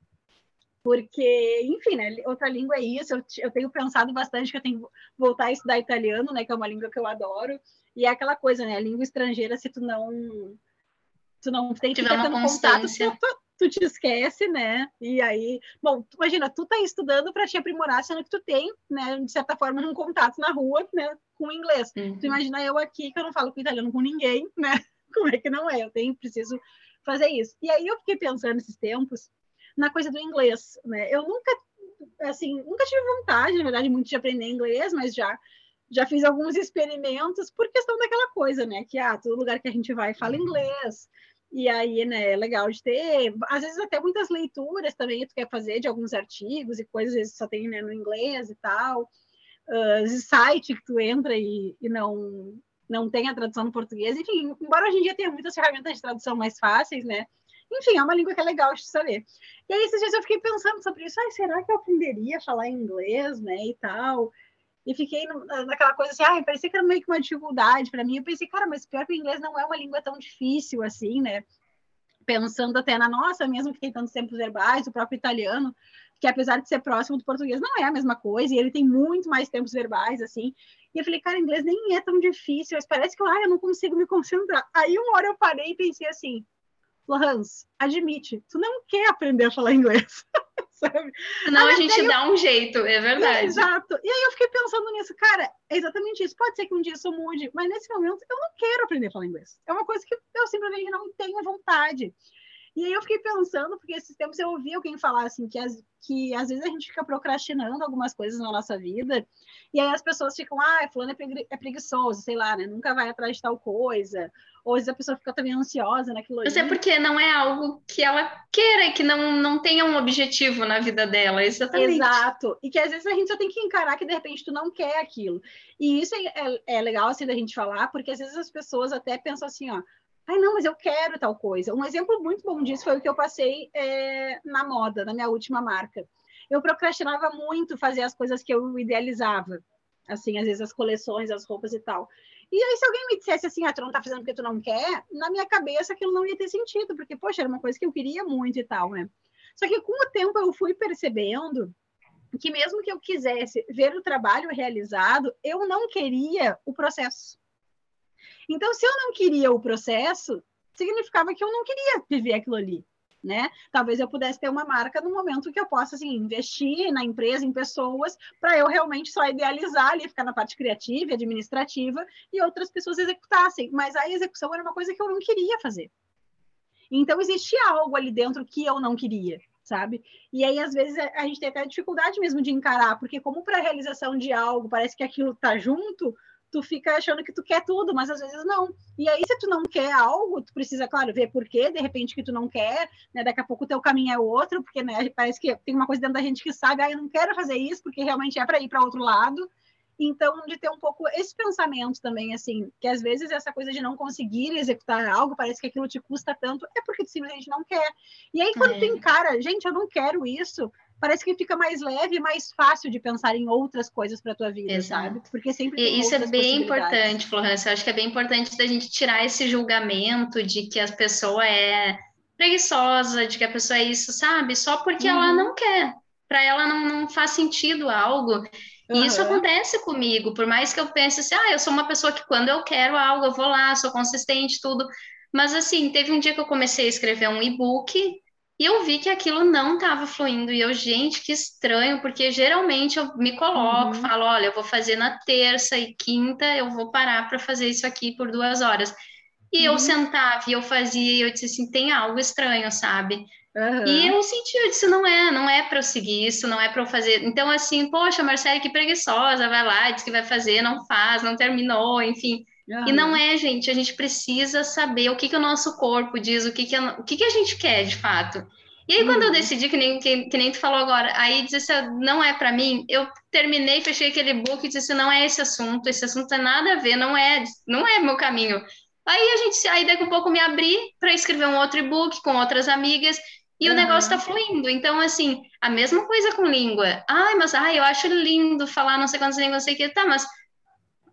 porque, enfim, né, outra língua é isso. Eu, eu, tenho pensado bastante que eu tenho que voltar a estudar italiano, né, que é uma língua que eu adoro. E é aquela coisa, né, a língua estrangeira, se tu não tu não tem que ter contato, tu, tu te esquece, né? E aí, bom, tu, imagina, tu tá estudando para te aprimorar, sendo que tu tem, né, de certa forma, um contato na rua, né, com o inglês. Uhum. Tu imagina eu aqui, que eu não falo com italiano com ninguém, né? Como é que não é? Eu tenho, preciso fazer isso. E aí eu fiquei pensando nesses tempos na coisa do inglês, né? Eu nunca, assim, nunca tive vontade, na verdade, muito de aprender inglês, mas já já fiz alguns experimentos por questão daquela coisa, né? Que ah, todo lugar que a gente vai fala inglês. E aí, né, é legal de ter, às vezes até muitas leituras também tu quer fazer de alguns artigos e coisas, às vezes só tem né, no inglês e tal. Uh, site que tu entra e, e não não tem a tradução no português. Enfim, embora hoje em dia tenha muitas ferramentas de tradução mais fáceis, né? Enfim, é uma língua que é legal de saber. E aí, esses dias eu fiquei pensando sobre isso. Ai, será que eu aprenderia a falar inglês, né, e tal? E fiquei naquela coisa assim, ah, parecia que era meio que uma dificuldade para mim. Eu pensei, cara, mas pior que o inglês não é uma língua tão difícil assim, né? Pensando até na nossa, mesmo que tem tantos tempos verbais, o próprio italiano, que apesar de ser próximo do português, não é a mesma coisa, e ele tem muito mais tempos verbais, assim. E eu falei, cara, inglês nem é tão difícil, mas parece que ah, eu não consigo me concentrar. Aí uma hora eu parei e pensei assim, Lohans, admite, tu não quer aprender a falar inglês. sabe? Não, a gente eu... dá um jeito, é verdade. exato. E aí eu fiquei pensando nisso, cara, é exatamente isso. Pode ser que um dia isso mude, mas nesse momento eu não quero aprender a falar inglês. É uma coisa que eu simplesmente não tenho vontade. E aí eu fiquei pensando, porque esses tempos eu ouvi alguém falar assim, que, as, que às vezes a gente fica procrastinando algumas coisas na nossa vida, e aí as pessoas ficam, ah, fulano é, pregui é preguiçoso, sei lá, né? Nunca vai atrás de tal coisa. Ou às vezes a pessoa fica também ansiosa naquilo Mas é porque não é algo que ela queira, que não, não tenha um objetivo na vida dela, exatamente. Exato. E que às vezes a gente só tem que encarar que de repente tu não quer aquilo. E isso é, é, é legal assim da gente falar, porque às vezes as pessoas até pensam assim, ó, Ai, não, mas eu quero tal coisa. Um exemplo muito bom disso foi o que eu passei é, na moda, na minha última marca. Eu procrastinava muito fazer as coisas que eu idealizava. Assim, às vezes as coleções, as roupas e tal. E aí, se alguém me dissesse assim, ah, tu não tá fazendo porque tu não quer, na minha cabeça aquilo não ia ter sentido, porque, poxa, era uma coisa que eu queria muito e tal, né? Só que com o tempo eu fui percebendo que mesmo que eu quisesse ver o trabalho realizado, eu não queria o processo. Então, se eu não queria o processo, significava que eu não queria viver aquilo ali. Né? Talvez eu pudesse ter uma marca no momento que eu possa assim, investir na empresa, em pessoas, para eu realmente só idealizar ali, ficar na parte criativa administrativa e outras pessoas executassem. Mas a execução era uma coisa que eu não queria fazer. Então existia algo ali dentro que eu não queria, sabe? E aí às vezes a gente tem até dificuldade mesmo de encarar, porque como para a realização de algo parece que aquilo tá junto, tu fica achando que tu quer tudo, mas às vezes não. E aí, se tu não quer algo, tu precisa, claro, ver por quê, de repente, que tu não quer, né? Daqui a pouco o teu caminho é outro, porque né, parece que tem uma coisa dentro da gente que sabe, ah, eu não quero fazer isso, porque realmente é para ir para outro lado. Então, de ter um pouco esse pensamento também, assim, que às vezes essa coisa de não conseguir executar algo, parece que aquilo te custa tanto, é porque tu simplesmente não quer. E aí, quando é. tu encara, gente, eu não quero isso, parece que fica mais leve e mais fácil de pensar em outras coisas para a tua vida, Exato. sabe? Porque sempre e isso é bem importante, Florência. Eu acho que é bem importante da gente tirar esse julgamento de que a pessoa é preguiçosa, de que a pessoa é isso, sabe? Só porque uhum. ela não quer. Para ela não, não faz sentido algo. E isso acontece comigo, por mais que eu pense assim, ah, eu sou uma pessoa que quando eu quero algo, eu vou lá, sou consistente, tudo. Mas assim, teve um dia que eu comecei a escrever um e-book e eu vi que aquilo não estava fluindo. E eu, gente, que estranho, porque geralmente eu me coloco, uhum. falo, olha, eu vou fazer na terça e quinta, eu vou parar para fazer isso aqui por duas horas. E uhum. eu sentava e eu fazia, e eu disse assim, tem algo estranho, sabe? Uhum. E eu senti, eu disse, não é, não é para eu seguir isso, não é para eu fazer. Então, assim, poxa, Marcela, que preguiçosa, vai lá, diz que vai fazer, não faz, não terminou, enfim. Uhum. E não é, gente, a gente precisa saber o que, que o nosso corpo diz, o que, que, a, o que, que a gente quer de fato. E aí, quando eu uhum. decidi, que nem, que, que, nem tu falou agora, aí disse não é para mim, eu terminei, fechei aquele book e disse não é esse assunto, esse assunto tem nada a ver, não é, não é meu caminho. Aí a gente, aí daqui a pouco me abri para escrever um outro e-book com outras amigas e uhum. o negócio está fluindo. Então, assim, a mesma coisa com língua. Ai, mas ai, eu acho lindo falar não sei quantas línguas, não sei o que. Tá, mas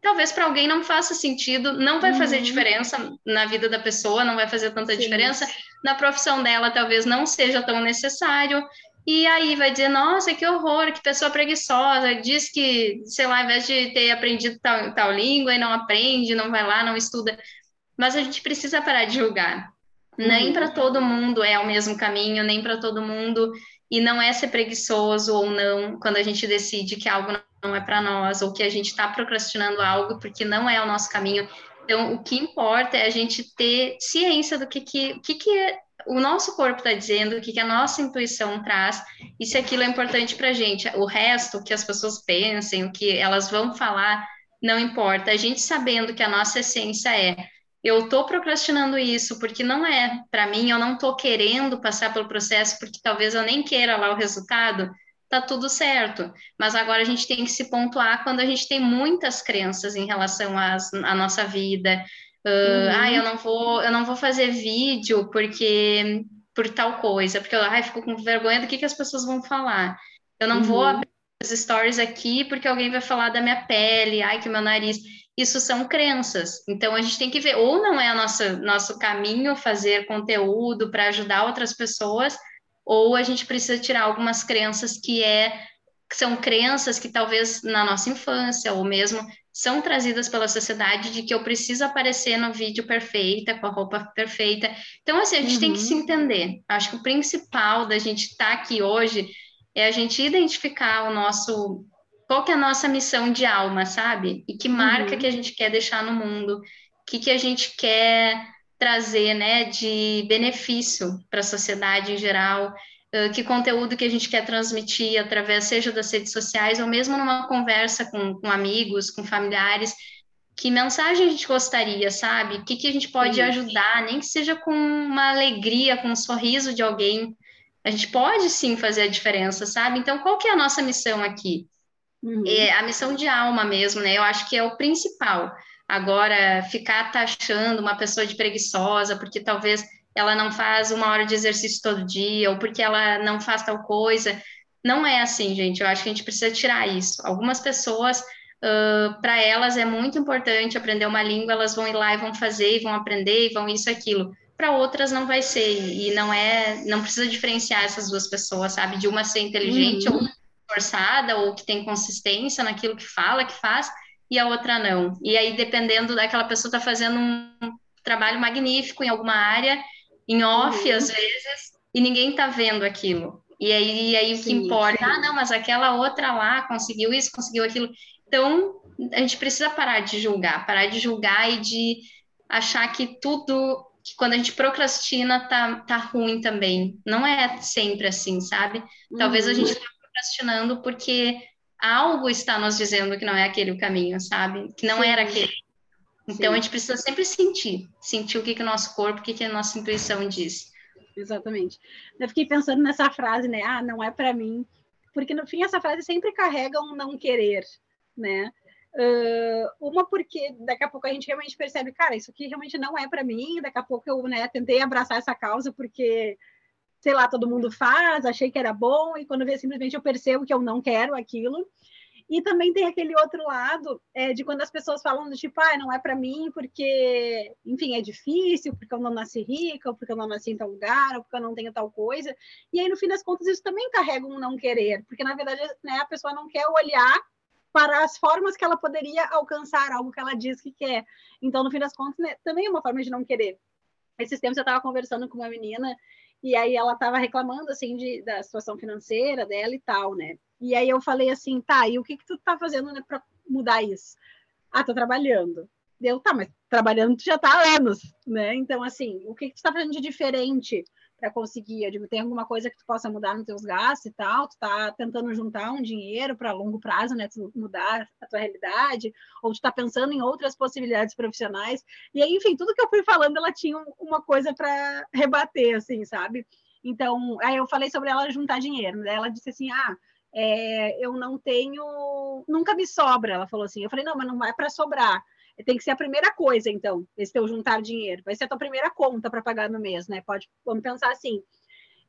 talvez para alguém não faça sentido, não vai uhum. fazer diferença na vida da pessoa, não vai fazer tanta Sim. diferença. Na profissão dela, talvez não seja tão necessário. E aí vai dizer, nossa, que horror, que pessoa preguiçosa, diz que, sei lá, ao invés de ter aprendido tal, tal língua e não aprende, não vai lá, não estuda. Mas a gente precisa parar de julgar. Uhum. Nem para todo mundo é o mesmo caminho, nem para todo mundo. E não é ser preguiçoso ou não quando a gente decide que algo não é para nós, ou que a gente está procrastinando algo porque não é o nosso caminho. Então, o que importa é a gente ter ciência do que, que, que, que é, o nosso corpo está dizendo, o que, que a nossa intuição traz, e se aquilo é importante para a gente. O resto, o que as pessoas pensem, o que elas vão falar, não importa. A gente sabendo que a nossa essência é eu estou procrastinando isso porque não é para mim, eu não estou querendo passar pelo processo porque talvez eu nem queira lá o resultado, tá tudo certo. Mas agora a gente tem que se pontuar quando a gente tem muitas crenças em relação às, à nossa vida. Uh, uhum. Ah, eu não vou, eu não vou fazer vídeo porque por tal coisa, porque eu ai, fico com vergonha do que, que as pessoas vão falar. Eu não uhum. vou abrir os stories aqui porque alguém vai falar da minha pele, ai, que meu nariz isso são crenças. Então a gente tem que ver, ou não é nossa, nosso caminho fazer conteúdo para ajudar outras pessoas, ou a gente precisa tirar algumas crenças que é que são crenças que talvez na nossa infância ou mesmo são trazidas pela sociedade de que eu preciso aparecer no vídeo perfeita, com a roupa perfeita. Então, assim, a gente uhum. tem que se uhum. entender. Acho que o principal da gente estar tá aqui hoje é a gente identificar o nosso qual que é a nossa missão de alma, sabe? E que marca uhum. que a gente quer deixar no mundo, o que, que a gente quer trazer, né, de benefício para a sociedade em geral, que conteúdo que a gente quer transmitir através, seja das redes sociais ou mesmo numa conversa com, com amigos, com familiares, que mensagem a gente gostaria, sabe? O que, que a gente pode Sim. ajudar, nem que seja com uma alegria, com um sorriso de alguém. A gente pode sim fazer a diferença, sabe? Então, qual que é a nossa missão aqui? Uhum. É a missão de alma mesmo, né? Eu acho que é o principal. Agora, ficar taxando uma pessoa de preguiçosa porque talvez ela não faz uma hora de exercício todo dia ou porque ela não faz tal coisa. Não é assim, gente. Eu acho que a gente precisa tirar isso. Algumas pessoas, uh, para elas é muito importante aprender uma língua, elas vão ir lá e vão fazer, e vão aprender, e vão isso, aquilo. Para outras não vai ser, e não é, não precisa diferenciar essas duas pessoas, sabe? De uma ser inteligente uhum. ou esforçada ou que tem consistência naquilo que fala, que faz, e a outra não. E aí, dependendo daquela pessoa está fazendo um trabalho magnífico em alguma área, em off, uhum. às vezes, e ninguém está vendo aquilo. E aí, e aí o que importa, ah, não, mas aquela outra lá conseguiu isso, conseguiu aquilo. Então, a gente precisa parar de julgar, parar de julgar e de achar que tudo, que quando a gente procrastina, tá, tá ruim também. Não é sempre assim, sabe? Talvez uhum. a gente tá procrastinando porque algo está nos dizendo que não é aquele o caminho, sabe? Que não Sim. era aquele. Então Sim. a gente precisa sempre sentir, sentir o que, que o nosso corpo, o que, que a nossa intuição diz. Exatamente. Eu fiquei pensando nessa frase, né? Ah, não é para mim, porque no fim essa frase sempre carrega um não querer, né? Uh, uma porque daqui a pouco a gente realmente percebe, cara, isso aqui realmente não é para mim. Daqui a pouco eu, né, tentei abraçar essa causa porque sei lá, todo mundo faz, achei que era bom, e quando vê, simplesmente eu percebo que eu não quero aquilo. E também tem aquele outro lado é, de quando as pessoas falam do tipo, ah, não é para mim porque, enfim, é difícil, porque eu não nasci rica, ou porque eu não nasci em tal lugar, ou porque eu não tenho tal coisa. E aí, no fim das contas, isso também carrega um não querer, porque na verdade né, a pessoa não quer olhar para as formas que ela poderia alcançar algo que ela diz que quer. Então, no fim das contas, né, também é uma forma de não querer. esses tempos eu estava conversando com uma menina e aí ela estava reclamando assim de, da situação financeira dela e tal, né? E aí eu falei assim, tá, e o que que tu tá fazendo né, para mudar isso? Ah, tô trabalhando. Deu, tá, mas trabalhando tu já tá há anos, né? Então, assim, o que que tu tá fazendo de diferente para conseguir? Eu digo, tem alguma coisa que tu possa mudar nos teus gastos e tal? Tu tá tentando juntar um dinheiro para longo prazo, né? Tu mudar a tua realidade? Ou tu tá pensando em outras possibilidades profissionais? E aí, enfim, tudo que eu fui falando, ela tinha uma coisa para rebater, assim, sabe? Então, aí eu falei sobre ela juntar dinheiro. Né? Ela disse assim, ah, é, eu não tenho, nunca me sobra. Ela falou assim. Eu falei, não, mas não vai para sobrar tem que ser a primeira coisa, então, esse teu juntar dinheiro. Vai ser a tua primeira conta para pagar no mês, né? Pode, vamos pensar assim.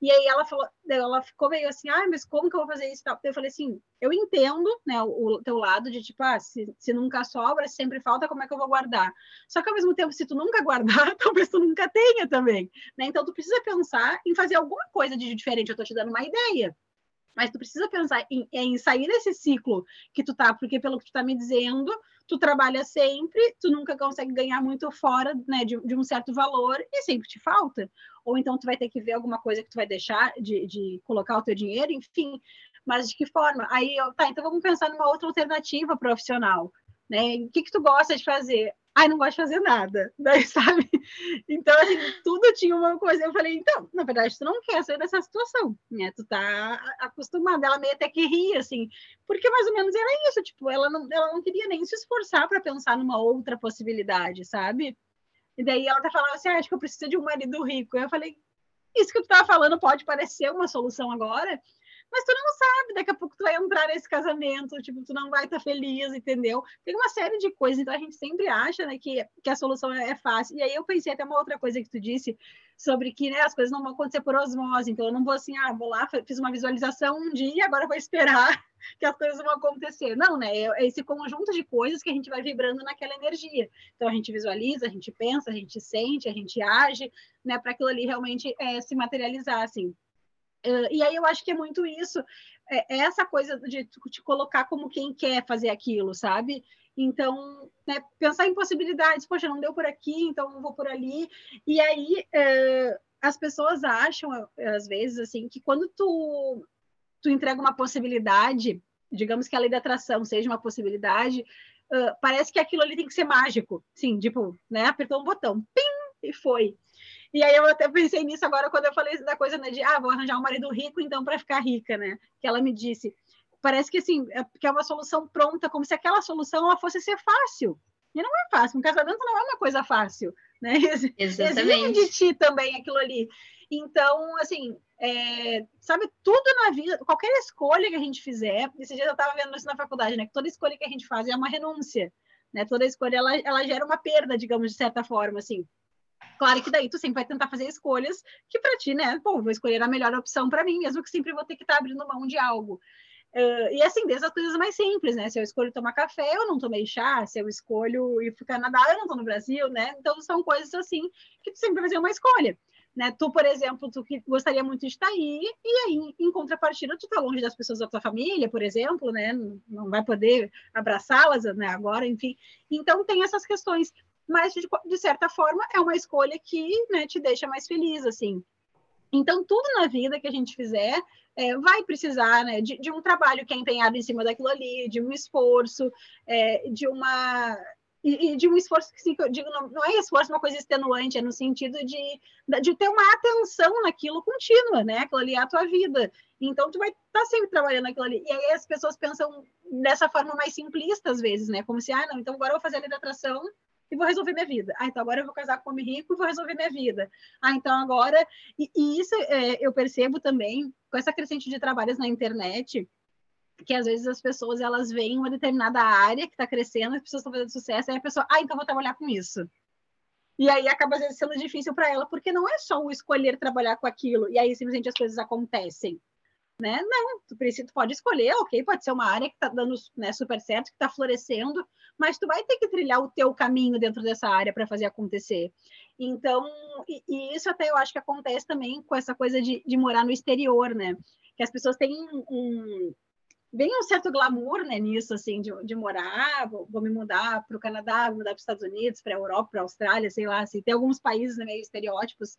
E aí ela falou, ela ficou meio assim, ah, mas como que eu vou fazer isso? Eu falei assim, eu entendo, né, o, teu lado de tipo, ah, se, se nunca sobra, se sempre falta, como é que eu vou guardar? Só que ao mesmo tempo, se tu nunca guardar, talvez tu nunca tenha também, né? Então tu precisa pensar em fazer alguma coisa de diferente. Eu tô te dando uma ideia, mas tu precisa pensar em, em sair desse ciclo que tu tá, porque pelo que tu tá me dizendo, tu trabalha sempre, tu nunca consegue ganhar muito fora né, de, de, um certo valor e sempre te falta. Ou então tu vai ter que ver alguma coisa que tu vai deixar de, de colocar o teu dinheiro, enfim. Mas de que forma? Aí, eu, tá, então vamos pensar numa outra alternativa profissional. Né? O que, que tu gosta de fazer? ai, não gosto de fazer nada, daí, sabe? Então, assim, tudo tinha uma coisa. Eu falei, então, na verdade, tu não quer sair dessa situação, né? Tu tá acostumada. Ela meio até que ria, assim, porque mais ou menos era isso, tipo, ela não, ela não queria nem se esforçar para pensar numa outra possibilidade, sabe? E daí ela até falava assim, ah, acho que eu preciso de um marido rico. Eu falei, isso que tu tava falando pode parecer uma solução agora, mas tu não sabe, daqui a pouco tu vai entrar nesse casamento, tipo, tu não vai estar tá feliz, entendeu? Tem uma série de coisas, então a gente sempre acha, né, que, que a solução é, é fácil. E aí eu pensei até uma outra coisa que tu disse, sobre que, né, as coisas não vão acontecer por osmose, então eu não vou assim, ah, vou lá, fiz uma visualização um dia, agora vou esperar que as coisas vão acontecer. Não, né, é, é esse conjunto de coisas que a gente vai vibrando naquela energia. Então a gente visualiza, a gente pensa, a gente sente, a gente age, né, para aquilo ali realmente é, se materializar, assim. Uh, e aí eu acho que é muito isso, é, é essa coisa de te colocar como quem quer fazer aquilo, sabe? Então, né, pensar em possibilidades, poxa, não deu por aqui, então vou por ali. E aí uh, as pessoas acham, às vezes, assim, que quando tu, tu entrega uma possibilidade, digamos que a lei da atração seja uma possibilidade, uh, parece que aquilo ali tem que ser mágico, sim, tipo, né, apertou um botão, pim, e foi. E aí eu até pensei nisso agora quando eu falei da coisa né, de ah, vou arranjar um marido rico então para ficar rica, né? Que ela me disse. Parece que assim, é, que é uma solução pronta, como se aquela solução ela fosse ser fácil. E não é fácil, um casamento não é uma coisa fácil, né? Exatamente. de ti também aquilo ali. Então, assim, é, sabe, tudo na vida, qualquer escolha que a gente fizer, esse dia eu estava vendo isso na faculdade, né? Que toda escolha que a gente faz é uma renúncia, né? Toda escolha, ela, ela gera uma perda, digamos, de certa forma, assim. Claro que daí tu sempre vai tentar fazer escolhas que para ti, né? Pô, vou escolher a melhor opção para mim, mesmo que sempre vou ter que estar tá abrindo mão de algo. Uh, e assim, desde as coisas mais simples, né? Se eu escolho tomar café, eu não tomei chá. Se eu escolho ir para Canadá, eu não estou no Brasil, né? Então, são coisas assim que tu sempre vai fazer uma escolha. Né? Tu, por exemplo, tu que gostaria muito de estar aí, e aí, em contrapartida, tu está longe das pessoas da tua família, por exemplo, né? Não vai poder abraçá-las né? agora, enfim. Então, tem essas questões mas de, de certa forma é uma escolha que né, te deixa mais feliz, assim. Então, tudo na vida que a gente fizer é, vai precisar né, de, de, um trabalho que é empenhado em cima daquilo ali, de um esforço, é, de uma. E, e, de um esforço que, sim, eu digo, não, não, é esforço uma coisa extenuante, é no sentido de, de ter uma atenção naquilo contínua, né? Aquilo ali é a tua vida. Então, tu vai estar tá sempre trabalhando naquilo ali. E aí as pessoas pensam dessa forma mais simplista, às vezes, né? Como se, ah, não, então agora eu vou fazer a lei da atração e vou resolver minha vida. Ah, então agora eu vou casar com um homem rico e vou resolver minha vida. Ah, então agora. E, e isso é, eu percebo também com essa crescente de trabalhos na internet, que às vezes as pessoas elas veem uma determinada área que está crescendo, as pessoas estão fazendo sucesso, aí a pessoa, ah, então vou trabalhar com isso. E aí acaba sendo difícil para ela, porque não é só o escolher trabalhar com aquilo, e aí simplesmente as coisas acontecem né? Não, tu, precisa, tu pode escolher, ok, pode ser uma área que está dando né, super certo, que está florescendo, mas tu vai ter que trilhar o teu caminho dentro dessa área para fazer acontecer. Então, e, e, isso até eu acho que acontece também com essa coisa de, de morar no exterior, né? Que as pessoas têm um, bem um certo glamour né, nisso, assim, de, de morar, vou, vou me mudar para o Canadá, vou mudar para os Estados Unidos, para a Europa, para a Austrália, sei lá, assim, tem alguns países né, meio estereótipos.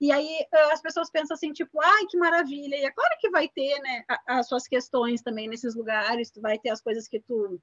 E aí as pessoas pensam assim, tipo, ai, que maravilha. E é claro que vai ter, né, as suas questões também nesses lugares, tu vai ter as coisas que tu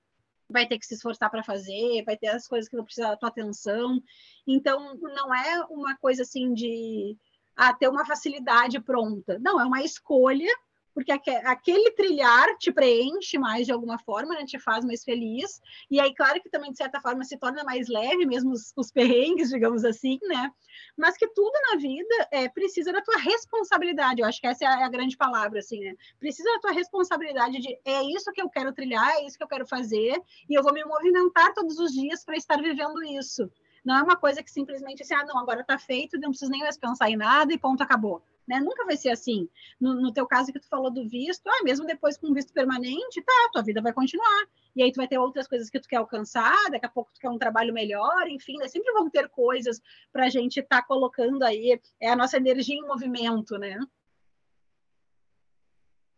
vai ter que se esforçar para fazer, vai ter as coisas que vão precisar da tua atenção. Então, não é uma coisa assim de ah, ter uma facilidade pronta. Não, é uma escolha porque aquele trilhar te preenche mais de alguma forma, né? te faz mais feliz, e aí, claro que também, de certa forma, se torna mais leve, mesmo os, os perrengues, digamos assim, né? Mas que tudo na vida é, precisa da tua responsabilidade, eu acho que essa é a, é a, grande palavra, assim, né? Precisa da tua responsabilidade de é isso que eu quero trilhar, é isso que eu quero fazer, e eu vou me movimentar todos os dias para estar vivendo isso. Não é uma coisa que simplesmente assim, ah, não, agora está feito, não preciso nem mais pensar em nada e ponto, acabou né? Nunca vai ser assim. No, no, teu caso que tu falou do visto, ah, mesmo depois com visto permanente, tá, tua vida vai continuar. E aí tu vai ter outras coisas que tu quer alcançar, daqui a pouco tu quer um trabalho melhor, enfim, né? sempre vão ter coisas para a gente estar tá colocando aí é a nossa energia em movimento, né?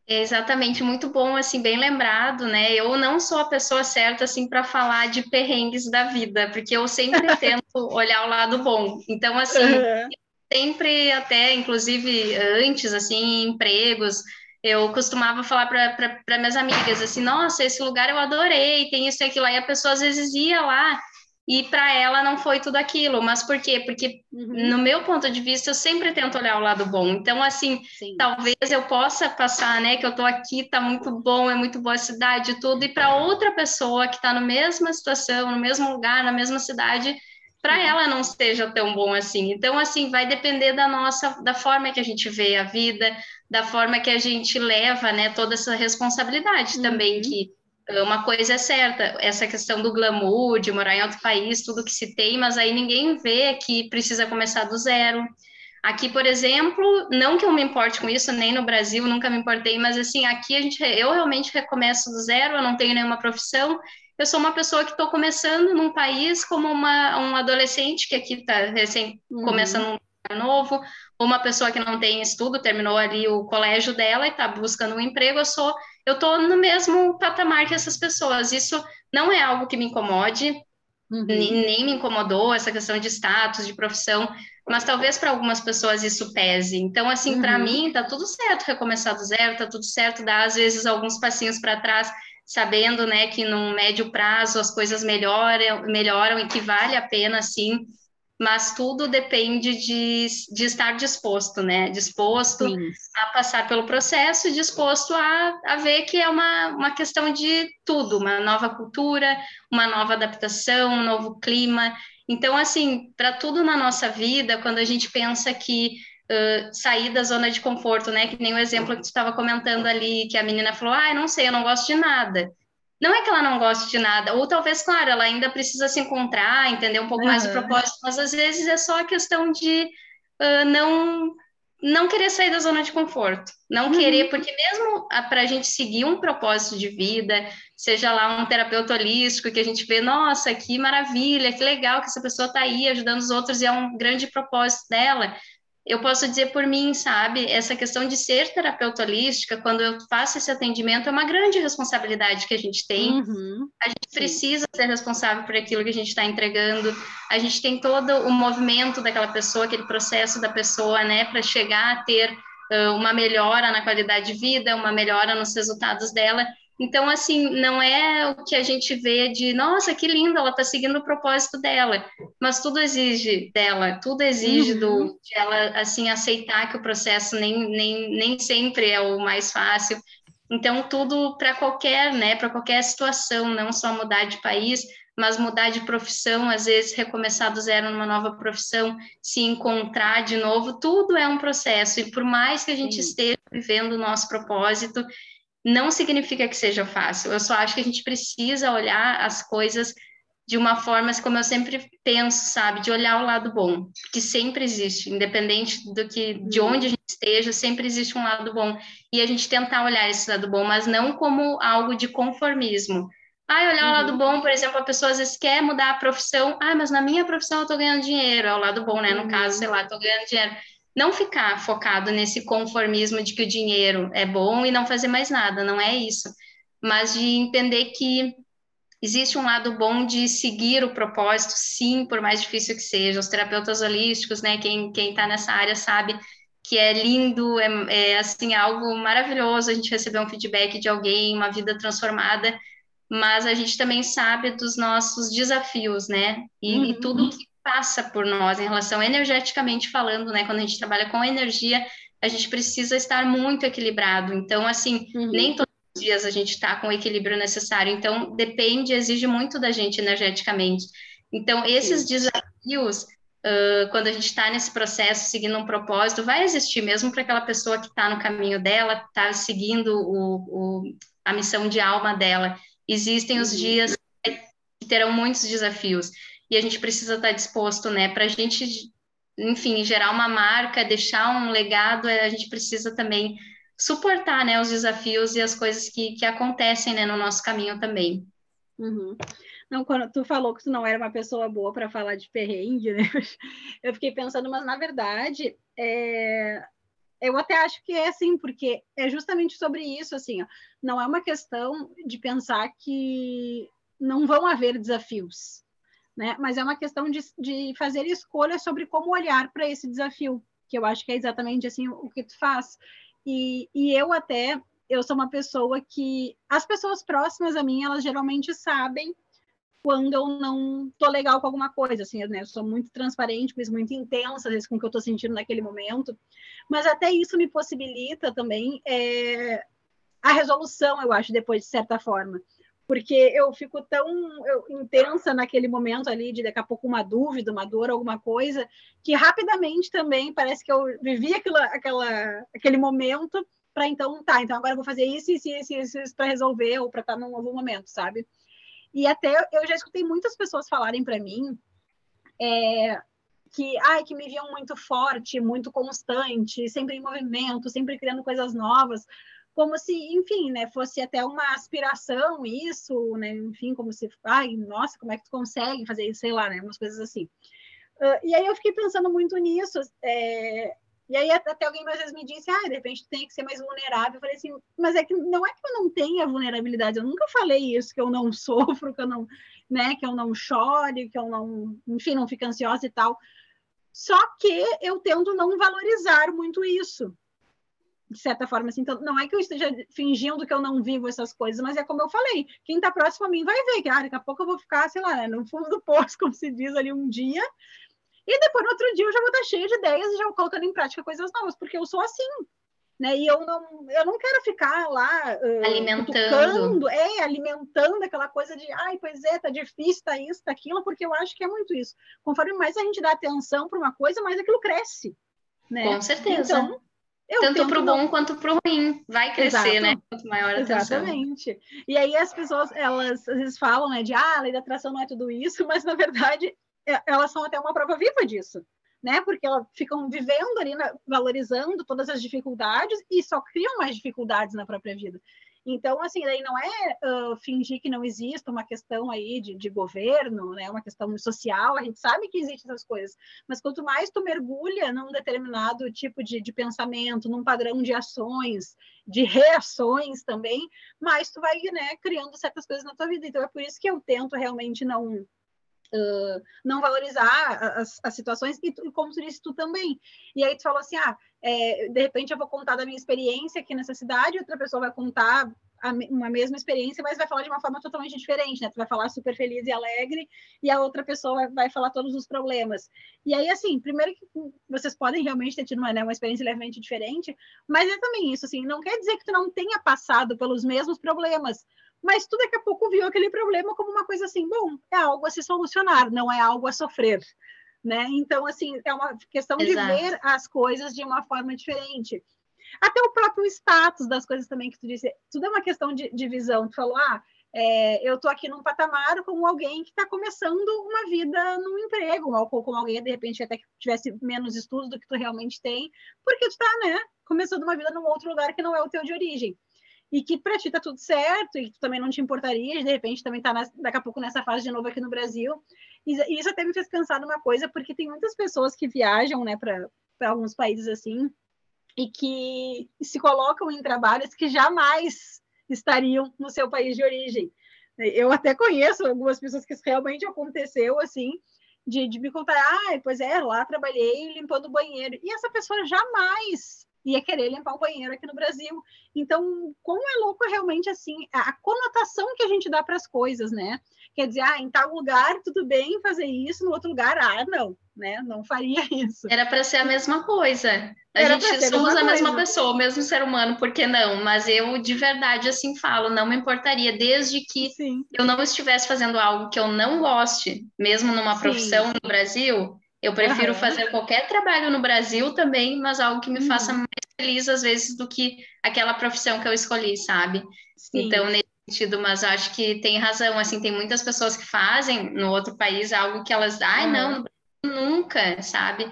Exatamente, muito bom, assim, bem lembrado, né? Eu não sou a pessoa certa, assim, para falar de perrengues da vida, porque eu sempre tento olhar o lado bom. Então, assim, uhum sempre até, inclusive antes, assim, em empregos, eu costumava falar para minhas amigas assim, nossa, esse lugar eu adorei, tem isso e aquilo. Aí a pessoa às vezes ia lá e para ela não foi tudo aquilo. Mas por quê? Porque uhum. no meu ponto de vista eu sempre tento olhar o lado bom. Então assim, Sim. talvez eu possa passar, né, que eu tô aqui, tá muito bom, é muito boa a cidade, tudo, e para outra pessoa que está na mesma situação, no mesmo lugar, na mesma cidade, para ela não seja tão bom assim. Então, assim, vai depender da nossa, da forma que a gente vê a vida, da forma que a gente leva, né, toda essa responsabilidade uhum. também, que eh, uma coisa é certa, essa questão do glamour, de morar em outro país, tudo que se tem, mas aí ninguém vê que precisa começar do zero. Aqui, por exemplo, não que eu me importe com isso, nem no Brasil, nunca me importei, mas assim, aqui a gente, eu realmente recomeço do zero, eu não tenho nenhuma profissão, eu sou uma pessoa que estou começando num país como uma, um adolescente que aqui está recém uhum. começando um novo, ou uma pessoa que não tem estudo, terminou ali o colégio dela e está buscando um emprego, eu sou, eu estou no mesmo patamar que essas pessoas. Isso não é algo que me incomode, uhum. nem, nem me incomodou essa questão de status, de profissão, mas talvez para algumas pessoas isso pese. Então, assim, uhum. para mim, tá tudo certo recomeçar do zero, tá tudo certo dar às vezes alguns passinhos para trás sabendo, né, que no médio prazo as coisas melhoram, melhoram e que vale a pena, sim, mas tudo depende de, de estar disposto, né, disposto sim. a passar pelo processo, disposto a, a ver que é uma, uma questão de tudo, uma nova cultura, uma nova adaptação, um novo clima, então, assim, para tudo na nossa vida, quando a gente pensa que uh, sair da zona de conforto, né? Que nem o exemplo que tu estava comentando ali, que a menina falou, ah, eu não sei, eu não gosto de nada. Não é que ela não goste de nada, ou talvez, claro, ela ainda precisa se encontrar, entender um pouco uhum. mais o propósito, mas às vezes é só a questão de uh, não não querer sair da zona de conforto, não uhum. querer, porque mesmo para a gente seguir um propósito de vida, seja lá um terapeuta holístico, que a gente vê, nossa, que maravilha, que legal que essa pessoa está aí ajudando os outros e é um grande propósito dela, eu posso dizer por mim, sabe, essa questão de ser terapeuta holística, quando eu faço esse atendimento, é uma grande responsabilidade que a gente tem. Uhum, a gente sim. precisa ser responsável por aquilo que a gente está entregando. A gente tem todo o movimento daquela pessoa, aquele processo da pessoa, né, para chegar a ter uh, uma melhora na qualidade de vida, uma melhora nos resultados dela. Então, assim, não é o que a gente vê de, nossa, que linda, ela está seguindo o propósito dela, mas tudo exige dela, tudo exige uhum. do, de ela, assim, aceitar que o processo nem, nem, nem sempre é o mais fácil. Então, tudo para qualquer, né, para qualquer situação, não só mudar de país, mas mudar de profissão, às vezes recomeçar do zero numa nova profissão, se encontrar de novo, tudo é um processo, e por mais que a gente Sim. esteja vivendo o nosso propósito, não significa que seja fácil. Eu só acho que a gente precisa olhar as coisas de uma forma, como eu sempre penso, sabe, de olhar o lado bom, que sempre existe, independente do que, de uhum. onde a gente esteja, sempre existe um lado bom. E a gente tentar olhar esse lado bom, mas não como algo de conformismo. Ah, olhar uhum. o lado bom, por exemplo, a pessoa às vezes quer mudar a profissão. Ah, mas na minha profissão eu tô ganhando dinheiro, é o lado bom, né? No uhum. caso, sei lá, tô ganhando dinheiro não ficar focado nesse conformismo de que o dinheiro é bom e não fazer mais nada, não é isso, mas de entender que existe um lado bom de seguir o propósito, sim, por mais difícil que seja. Os terapeutas holísticos, né, quem quem está nessa área sabe que é lindo, é, é assim algo maravilhoso a gente receber um feedback de alguém, uma vida transformada, mas a gente também sabe dos nossos desafios, né? E, uhum. e tudo que passa por nós em relação energeticamente falando, né? Quando a gente trabalha com energia, a gente precisa estar muito equilibrado. Então, assim, uhum. nem todos os dias a gente está com o equilíbrio necessário. Então, depende, exige muito da gente energeticamente. Então, esses Sim. desafios Uh, quando a gente está nesse processo, seguindo um propósito, vai existir mesmo para aquela pessoa que está no caminho dela, está seguindo o, o, a missão de alma dela. Existem os uhum. dias que terão muitos desafios e a gente precisa estar tá disposto, né? Para a gente, enfim, gerar uma marca, deixar um legado, a gente precisa também suportar, né, os desafios e as coisas que, que acontecem, né, no nosso caminho também. Uhum. Não, quando tu falou que tu não era uma pessoa boa para falar de perrengue, né? Eu fiquei pensando, mas na verdade, é... eu até acho que é assim, porque é justamente sobre isso, assim, ó. não é uma questão de pensar que não vão haver desafios, né? Mas é uma questão de, de fazer escolhas sobre como olhar para esse desafio, que eu acho que é exatamente assim o que tu faz. E, e eu até eu sou uma pessoa que as pessoas próximas a mim elas geralmente sabem quando eu não tô legal com alguma coisa, assim, né? Eu sou muito transparente, mas muito intensa, às vezes, com o que eu tô sentindo naquele momento. Mas até isso me possibilita também é, a resolução, eu acho, depois, de certa forma. Porque eu fico tão eu, intensa naquele momento ali, de daqui a pouco uma dúvida, uma dor, alguma coisa, que rapidamente também parece que eu vivi aquilo, aquela, aquele momento para então, tá, então agora eu vou fazer isso, isso, isso, isso, isso para resolver ou para estar num novo momento, sabe? E até eu já escutei muitas pessoas falarem para mim é, que, ai, que me viam muito forte, muito constante, sempre em movimento, sempre criando coisas novas, como se, enfim, né, fosse até uma aspiração isso, né, enfim, como se, ai, nossa, como é que tu consegue fazer isso, sei lá, né, umas coisas assim. Uh, e aí eu fiquei pensando muito nisso, é, e aí até alguém às vezes me disse, ah, de repente tem que ser mais vulnerável. Eu falei assim, mas é que não é que eu não tenha vulnerabilidade, eu nunca falei isso, que eu não sofro, que eu não, né, que eu não chore, que eu não, enfim, não fico ansiosa e tal. Só que eu tento não valorizar muito isso. De certa forma, assim, então, não é que eu esteja fingindo que eu não vivo essas coisas, mas é como eu falei, quem está próximo a mim vai ver que, ah, daqui a pouco eu vou ficar, sei lá, no fundo do poço, como se diz ali um dia, e depois, no outro dia, eu já vou estar cheia de ideias e já vou colocando em prática coisas novas, porque eu sou assim. Né? E eu não, eu não quero ficar lá uh, alimentando, é, alimentando aquela coisa de, ai, pois é, tá difícil, tá isso, tá aquilo, porque eu acho que é muito isso. Conforme mais a gente dá atenção para uma coisa, mais aquilo cresce. Né? Com certeza. Então, tanto para o bom não... quanto para o ruim. Vai crescer, né? Exato. né? Quanto maior a Exatamente. Atenção. E aí as pessoas, elas às vezes falam, né, de ah, a lei da atração não é tudo isso, mas na verdade é, elas são até uma prova viva disso, né? Porque elas ficam vivendo ali, valorizando todas as dificuldades e só criam mais dificuldades na própria vida. Então, assim, daí não é uh, fingir que não existe uma questão aí de, de, governo, né, uma questão social, a gente sabe que existem essas coisas, mas quanto mais tu mergulha num determinado tipo de, de pensamento, num padrão de ações, de reações também, mais tu vai, né, criando certas coisas na tua vida. Então, é por isso que eu tento realmente não Não valorizar as, as situações, e, tu, como tu disse, tu também. E aí tu falou assim, ah, é, de repente eu vou contar da minha experiência aqui nessa cidade, outra pessoa vai contar a, uma mesma experiência, mas vai falar de uma forma totalmente diferente, né? Tu vai falar super feliz e alegre, e a outra pessoa vai, vai falar todos os problemas. E aí, assim, primeiro que vocês podem realmente ter tido uma, né, uma experiência levemente diferente, mas é também isso, assim, não quer dizer que tu não tenha passado pelos mesmos problemas, mas tu daqui a pouco viu aquele problema como uma coisa assim, bom, é algo a se solucionar, não é algo a sofrer, né? Então, assim, é uma questão Exato. de ver as coisas de uma forma diferente. Até o próprio status das coisas também que tu disse, tudo é uma questão de, de visão. Tu falou, ah, é, eu estou aqui num patamar como alguém que está começando uma vida num emprego, ou como alguém, de repente, até que tivesse menos estudos do que tu realmente tem, porque tu está, né, começando uma vida num outro lugar que não é o teu de origem e que para ti tá tudo certo e tu também não te importaria, de repente também tá daqui a pouco nessa fase de novo aqui no Brasil. E, isso até me fez pensar numa coisa, porque tem muitas pessoas que viajam, né, para alguns países assim, e que se colocam em trabalhos que jamais estariam no seu país de origem. Eu até conheço algumas pessoas que isso realmente aconteceu, assim, de, de me contar, ah, pois é, lá trabalhei limpando banheiro. E essa pessoa jamais ia querer limpar o banheiro aqui no Brasil. Então, como é louco realmente assim a, a conotação que a gente dá para as coisas, né? Quer dizer, ah, em tal lugar tudo bem fazer isso, no outro lugar, ah, não, né? Não faria isso. Era para ser a mesma coisa. A Era gente somos a, a mesma pessoa, o mesmo ser humano, por que não? Mas eu de verdade assim falo, não me importaria, desde que Sim. eu não estivesse fazendo algo que eu não goste, mesmo numa Sim. profissão no Brasil, eu prefiro uhum. fazer qualquer trabalho no Brasil também, mas algo que me uhum. faça mais feliz às vezes do que aquela profissão que eu escolhi, sabe? Sim. Então, nesse sentido, mas acho que tem razão, assim, tem muitas pessoas que fazem no outro país algo que elas, ai, não, nunca, sabe?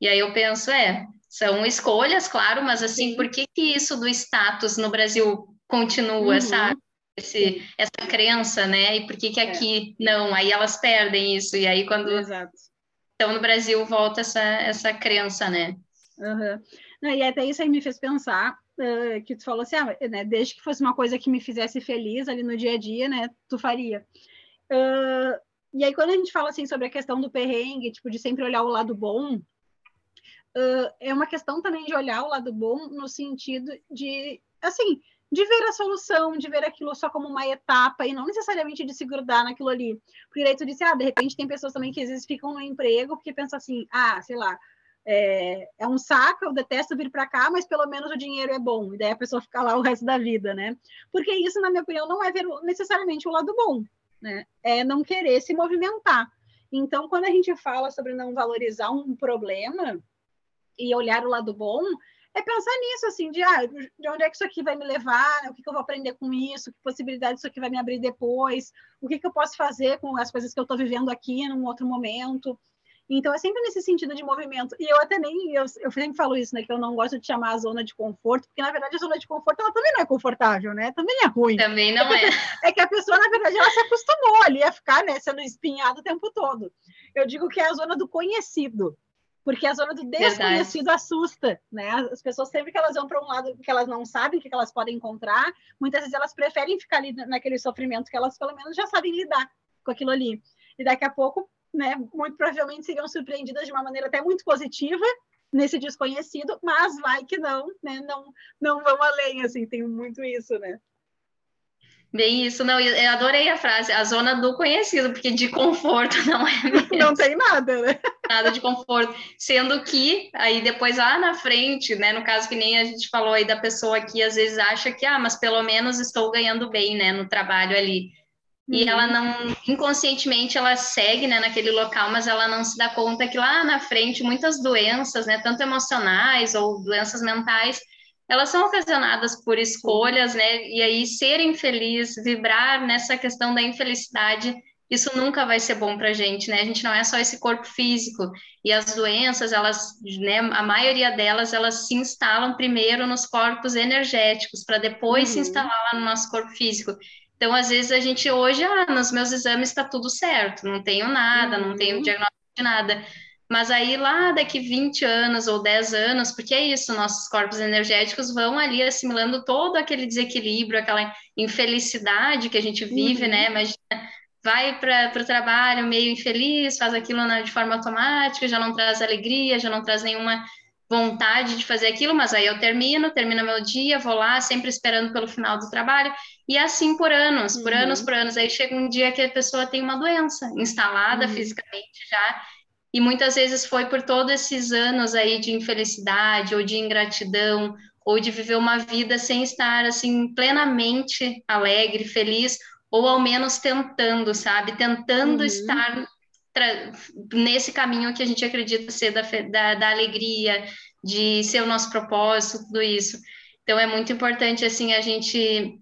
E aí eu penso, é, são escolhas, claro, mas assim, Sim. por que que isso do status no Brasil continua, uhum. sabe? Esse, essa crença, né? E por que que é. aqui é. não? Aí elas perdem isso, e aí quando Exato então, no Brasil, volta essa, essa crença, né? Uhum. E até isso aí me fez pensar uh, que tu falou assim, ah, né, desde que fosse uma coisa que me fizesse feliz ali no dia a dia, né, tu faria. Uh, e aí, quando a gente fala assim sobre a questão do perrengue, tipo, de sempre olhar o lado bom, uh, é uma questão também de olhar o lado bom no sentido de, assim, de ver a solução, de ver aquilo só como uma etapa e não necessariamente de se grudar naquilo ali. Porque daí tu disse, ah, de repente tem pessoas também que às vezes ficam no emprego porque pensam assim, ah, sei lá, é, é um saco, eu detesto vir para cá, mas pelo menos o dinheiro é bom, e daí a pessoa fica lá o resto da vida, né? Porque isso, na minha opinião, não é ver necessariamente o lado bom, né? É não querer se movimentar. Então, quando a gente fala sobre não valorizar um problema e olhar o lado bom, é pensar nisso, assim, de, ah, de onde é que isso aqui vai me levar, né? o que, que eu vou aprender com isso, que possibilidade isso aqui vai me abrir depois, o que, que eu posso fazer com as coisas que eu estou vivendo aqui num outro momento. Então, é sempre nesse sentido de movimento. E eu até nem, eu, eu sempre falo isso, né, que eu não gosto de chamar a zona de conforto, porque, na verdade, a zona de conforto, ela também não é confortável, né? Também é ruim. Também não é. É, é que a pessoa, na verdade, ela se acostumou ali a ficar, né, sendo espinhada o tempo todo. Eu digo que é a zona do conhecido porque a zona do desconhecido Verdade. assusta, né? As pessoas sempre que elas vão para um lado que elas não sabem o que elas podem encontrar, muitas vezes elas preferem ficar ali naquele sofrimento que elas pelo menos já sabem lidar com aquilo ali. E daqui a pouco, né, muito provavelmente seriam surpreendidas de uma maneira até muito positiva nesse desconhecido, mas vai que não, né? Não não vão além, assim, tem muito isso, né? Bem isso, não, eu adorei a frase, a zona do conhecido, porque de conforto não é mesmo. Não tem nada, né? Nada de conforto, sendo que aí depois lá na frente, né, no caso que nem a gente falou aí da pessoa que às vezes acha que, ah, mas pelo menos estou ganhando bem, né, no trabalho ali. E uhum. ela não, inconscientemente, ela segue, né, naquele local, mas ela não se dá conta que lá na frente muitas doenças, né, tanto emocionais ou doenças mentais, elas são ocasionadas por escolhas, né? E aí ser infeliz, vibrar nessa questão da infelicidade, isso nunca vai ser bom para a gente, né? A gente não é só esse corpo físico e as doenças, elas, né? A maioria delas, elas se instalam primeiro nos corpos energéticos para depois uhum. se instalar lá no nosso corpo físico. Então, às vezes a gente hoje, ah, nos meus exames está tudo certo, não tenho nada, uhum. não tenho diagnóstico de nada mas aí lá daqui 20 anos ou 10 anos, porque é isso, nossos corpos energéticos vão ali assimilando todo aquele desequilíbrio, aquela infelicidade que a gente vive, né? uhum. né? Imagina, vai para o trabalho meio infeliz, faz aquilo de forma automática, já não traz alegria, já não traz nenhuma vontade de fazer aquilo, mas aí eu termino, termino meu dia, vou lá, sempre esperando pelo final do trabalho, e assim por anos, por uhum. anos, por anos. Aí chega um dia que a pessoa tem uma doença instalada uhum. fisicamente já, e muitas vezes foi por todos esses anos aí de infelicidade ou de ingratidão ou de viver uma vida sem estar assim plenamente alegre, feliz ou ao menos tentando, sabe? Tentando uhum. estar nesse caminho que a gente acredita ser da, da, da, alegria, de ser o nosso propósito, tudo isso. Então é muito importante assim a gente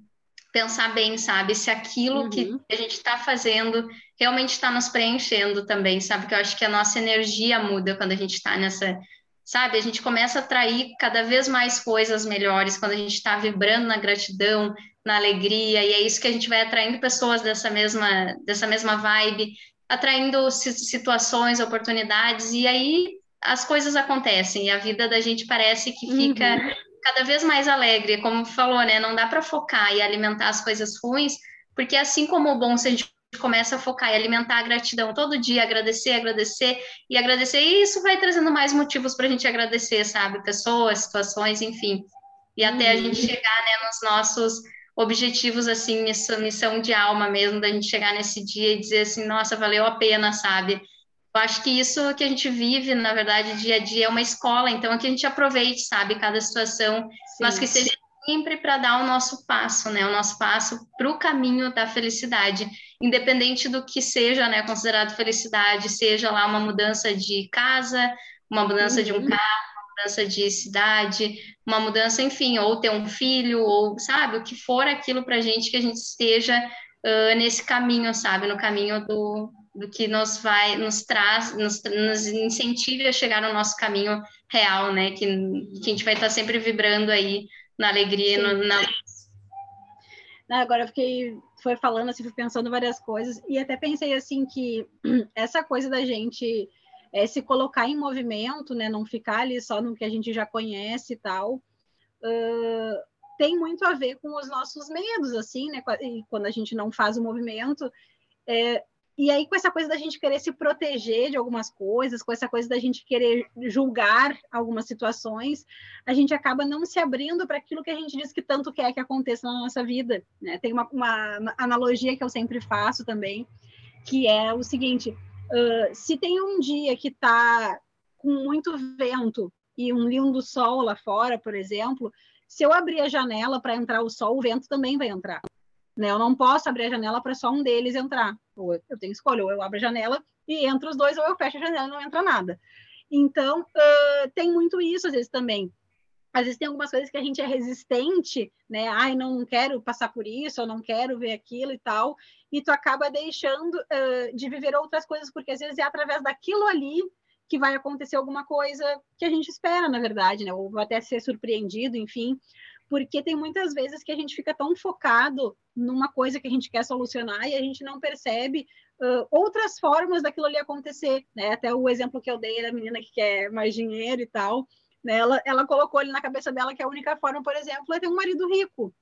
pensar bem, sabe? Se aquilo uhum. que a gente está fazendo realmente está nos preenchendo também, sabe? Que eu acho que a nossa energia muda quando a gente está nessa, sabe? A gente começa a atrair cada vez mais coisas melhores quando a gente está vibrando na gratidão, na alegria, e é isso que a gente vai atraindo pessoas dessa mesma, dessa mesma vibe, atraindo situações, oportunidades, e aí as coisas acontecem e a vida da gente parece que fica uhum. Cada vez mais alegre, como falou, né? Não dá para focar e alimentar as coisas ruins, porque assim como o bom, se a gente começa a focar e alimentar a gratidão todo dia, agradecer, agradecer e agradecer, e isso vai trazendo mais motivos para a gente agradecer, sabe? Pessoas, situações, enfim. E até a gente uhum. chegar né, nos nossos objetivos, assim, missão, missão de alma mesmo, da gente chegar nesse dia e dizer assim, nossa, valeu a pena, sabe? Eu acho que isso que a gente vive, na verdade, dia a dia é uma escola, então é que a gente aproveite, sabe, cada situação, Sim. mas que seja sempre para dar o nosso passo, né, o nosso passo para o caminho da felicidade, independente do que seja, né, considerado felicidade, seja lá uma mudança de casa, uma mudança uhum. de um uhum. carro, uma mudança de cidade, uma mudança, enfim, ou ter um filho, ou, sabe, o que for aquilo para a gente, que a gente esteja uh, nesse caminho, sabe, no caminho do, do que nos vai, nos traz, nos, nos incentive a chegar no nosso caminho real, né, que, que a gente vai estar sempre vibrando aí na alegria, no, na... Agora eu fiquei, foi falando assim, fui pensando várias coisas, e até pensei assim que essa coisa da gente é, se colocar em movimento, né, não ficar ali só no que a gente já conhece e tal, uh, tem muito a ver com os nossos medos, assim, né, quando a gente não faz o movimento, é, e aí, com essa coisa da gente querer se proteger de algumas coisas, com essa coisa da gente querer julgar algumas situações, a gente acaba não se abrindo para aquilo que a gente diz que tanto quer que aconteça na nossa vida. Né? Tem uma, uma analogia que eu sempre faço também, que é o seguinte: uh, se tem um dia que está com muito vento e um lindo sol lá fora, por exemplo, se eu abrir a janela para entrar o sol, o vento também vai entrar. Né? Eu não posso abrir a janela para só um deles entrar. Ou eu tenho escolha, ou eu abro a janela e entra os dois, ou eu fecho a janela e não entra nada. Então, uh, tem muito isso às vezes também. Às vezes tem algumas coisas que a gente é resistente, né? Ai, não quero passar por isso, eu não quero ver aquilo e tal. E tu acaba deixando uh, de viver outras coisas, porque às vezes é através daquilo ali que vai acontecer alguma coisa que a gente espera, na verdade, né? Ou até ser surpreendido, enfim porque tem muitas vezes que a gente fica tão focado numa coisa que a gente quer solucionar e a gente não percebe uh, outras formas daquilo ali acontecer, né? Até o exemplo que eu dei da menina que quer mais dinheiro e tal, né? ela, ela colocou ali na cabeça dela que a única forma, por exemplo, é ter um marido rico.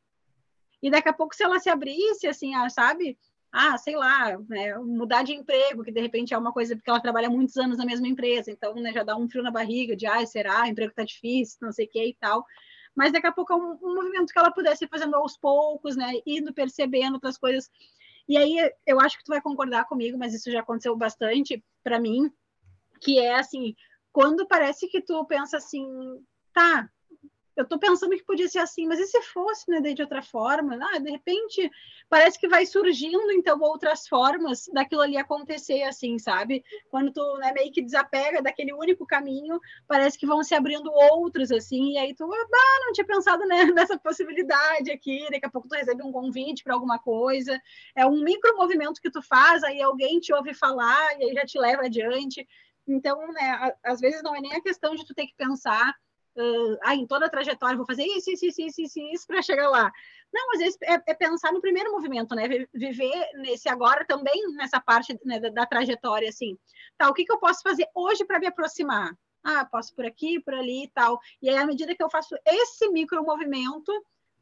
E daqui a pouco, se ela se abrisse, assim, ah, sabe? Ah, sei lá, né? mudar de emprego, que de repente é uma coisa porque ela trabalha muitos anos na mesma empresa, então né, já dá um frio na barriga de, ah, será, o emprego tá difícil, não sei o que e tal mas daqui a pouco é um, um movimento que ela pudesse ir fazendo aos poucos, né, indo percebendo outras coisas. E aí eu acho que tu vai concordar comigo, mas isso já aconteceu bastante para mim, que é assim, quando parece que tu pensa assim, tá, eu estou pensando que podia ser assim, mas e se fosse, né, de outra forma? Ah, de repente, parece que vai surgindo, então, outras formas daquilo ali acontecer, assim, sabe? Quando tu né, meio que desapega daquele único caminho, parece que vão se abrindo outros, assim, e aí tu, ah, não tinha pensado né, nessa possibilidade aqui, daqui a pouco tu recebe um convite para alguma coisa, é um micro movimento que tu faz, aí alguém te ouve falar, e aí já te leva adiante. Então, né, às vezes não é nem a questão de tu ter que pensar uh, ah, em toda a trajetória vou fazer isso, isso, isso, isso, isso, isso para chegar lá. Não, às vezes é, é, pensar no primeiro movimento, né? Viver nesse agora também, nessa parte né, da, da, trajetória, assim. Tá, o que, que eu posso fazer hoje para me aproximar? Ah, posso por aqui, por ali e tal. E aí, à medida que eu faço esse micro movimento,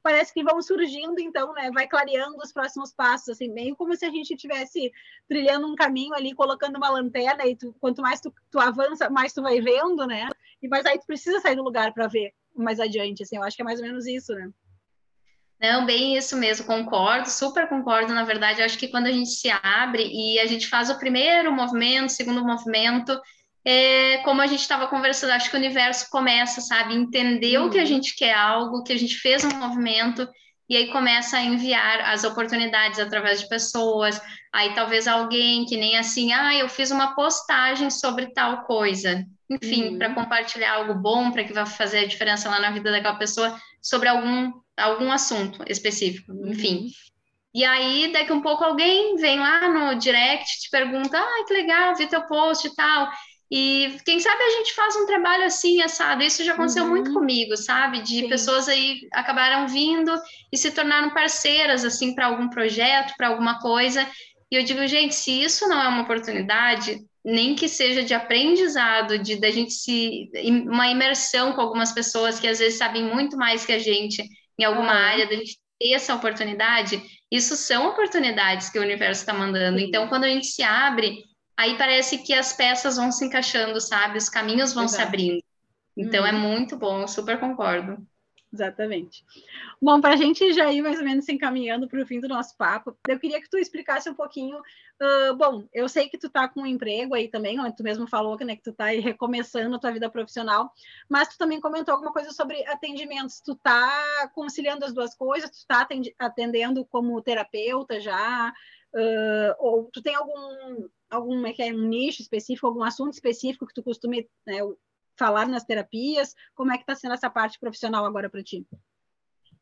parece que vão surgindo, então, né, vai clareando os próximos passos, assim, meio como se a gente estivesse trilhando um caminho ali, colocando uma lanterna, e tu, quanto mais tu, tu, avança, mais tu vai vendo, né, e mas aí tu precisa sair do lugar para ver mais adiante, assim, eu acho que é mais ou menos isso, né. Não, bem isso mesmo, concordo, super concordo, na verdade, acho que quando a gente se abre e a gente faz o primeiro movimento, segundo movimento, é, como a gente estava conversando, acho que o universo começa, sabe, entendeu uhum. que a gente quer algo, que a gente fez um movimento, e aí começa a enviar as oportunidades através de pessoas, aí talvez alguém que nem assim, ah, eu fiz uma postagem sobre tal coisa, enfim, uhum. para compartilhar algo bom, para que vai fazer a diferença lá na vida daquela pessoa, sobre algum, algum assunto específico, enfim. Uhum. E aí, daqui um pouco, alguém vem lá no direct, te pergunta, ah, que legal, vi teu post e tal. E quem sabe a gente faz um trabalho assim, assado. Isso já aconteceu uhum. muito comigo, sabe? De Sim. pessoas aí acabaram vindo e se tornaram parceiras, assim, para algum projeto, para alguma coisa. E eu digo, gente, se isso não é uma oportunidade, nem que seja de aprendizado, de da gente se uma imersão com algumas pessoas que às vezes sabem muito mais que a gente em alguma uhum. área, da gente ter essa oportunidade, isso são oportunidades que o universo está mandando. Então, quando a gente se abre, aí parece que as peças vão se encaixando, sabe? Os caminhos vão Exato. se abrindo. Então, é uhum. é muito bom, super concordo. Exatamente. Bom, para a gente já ir mais ou menos se encaminhando para o fim do nosso papo, eu queria que tu explicasse um pouquinho. Uh, bom, eu sei que tu está com um emprego aí também, onde tu mesmo falou que, né, que tu está recomeçando a tua vida profissional, mas tu também comentou alguma coisa sobre atendimentos. Tu está conciliando as duas coisas? Tu está atendendo como terapeuta já? Uh, ou tu tem algum algum é que é um nicho específico, algum assunto específico que tu costume né, falar nas terapias? Como é que está sendo essa parte profissional agora para ti?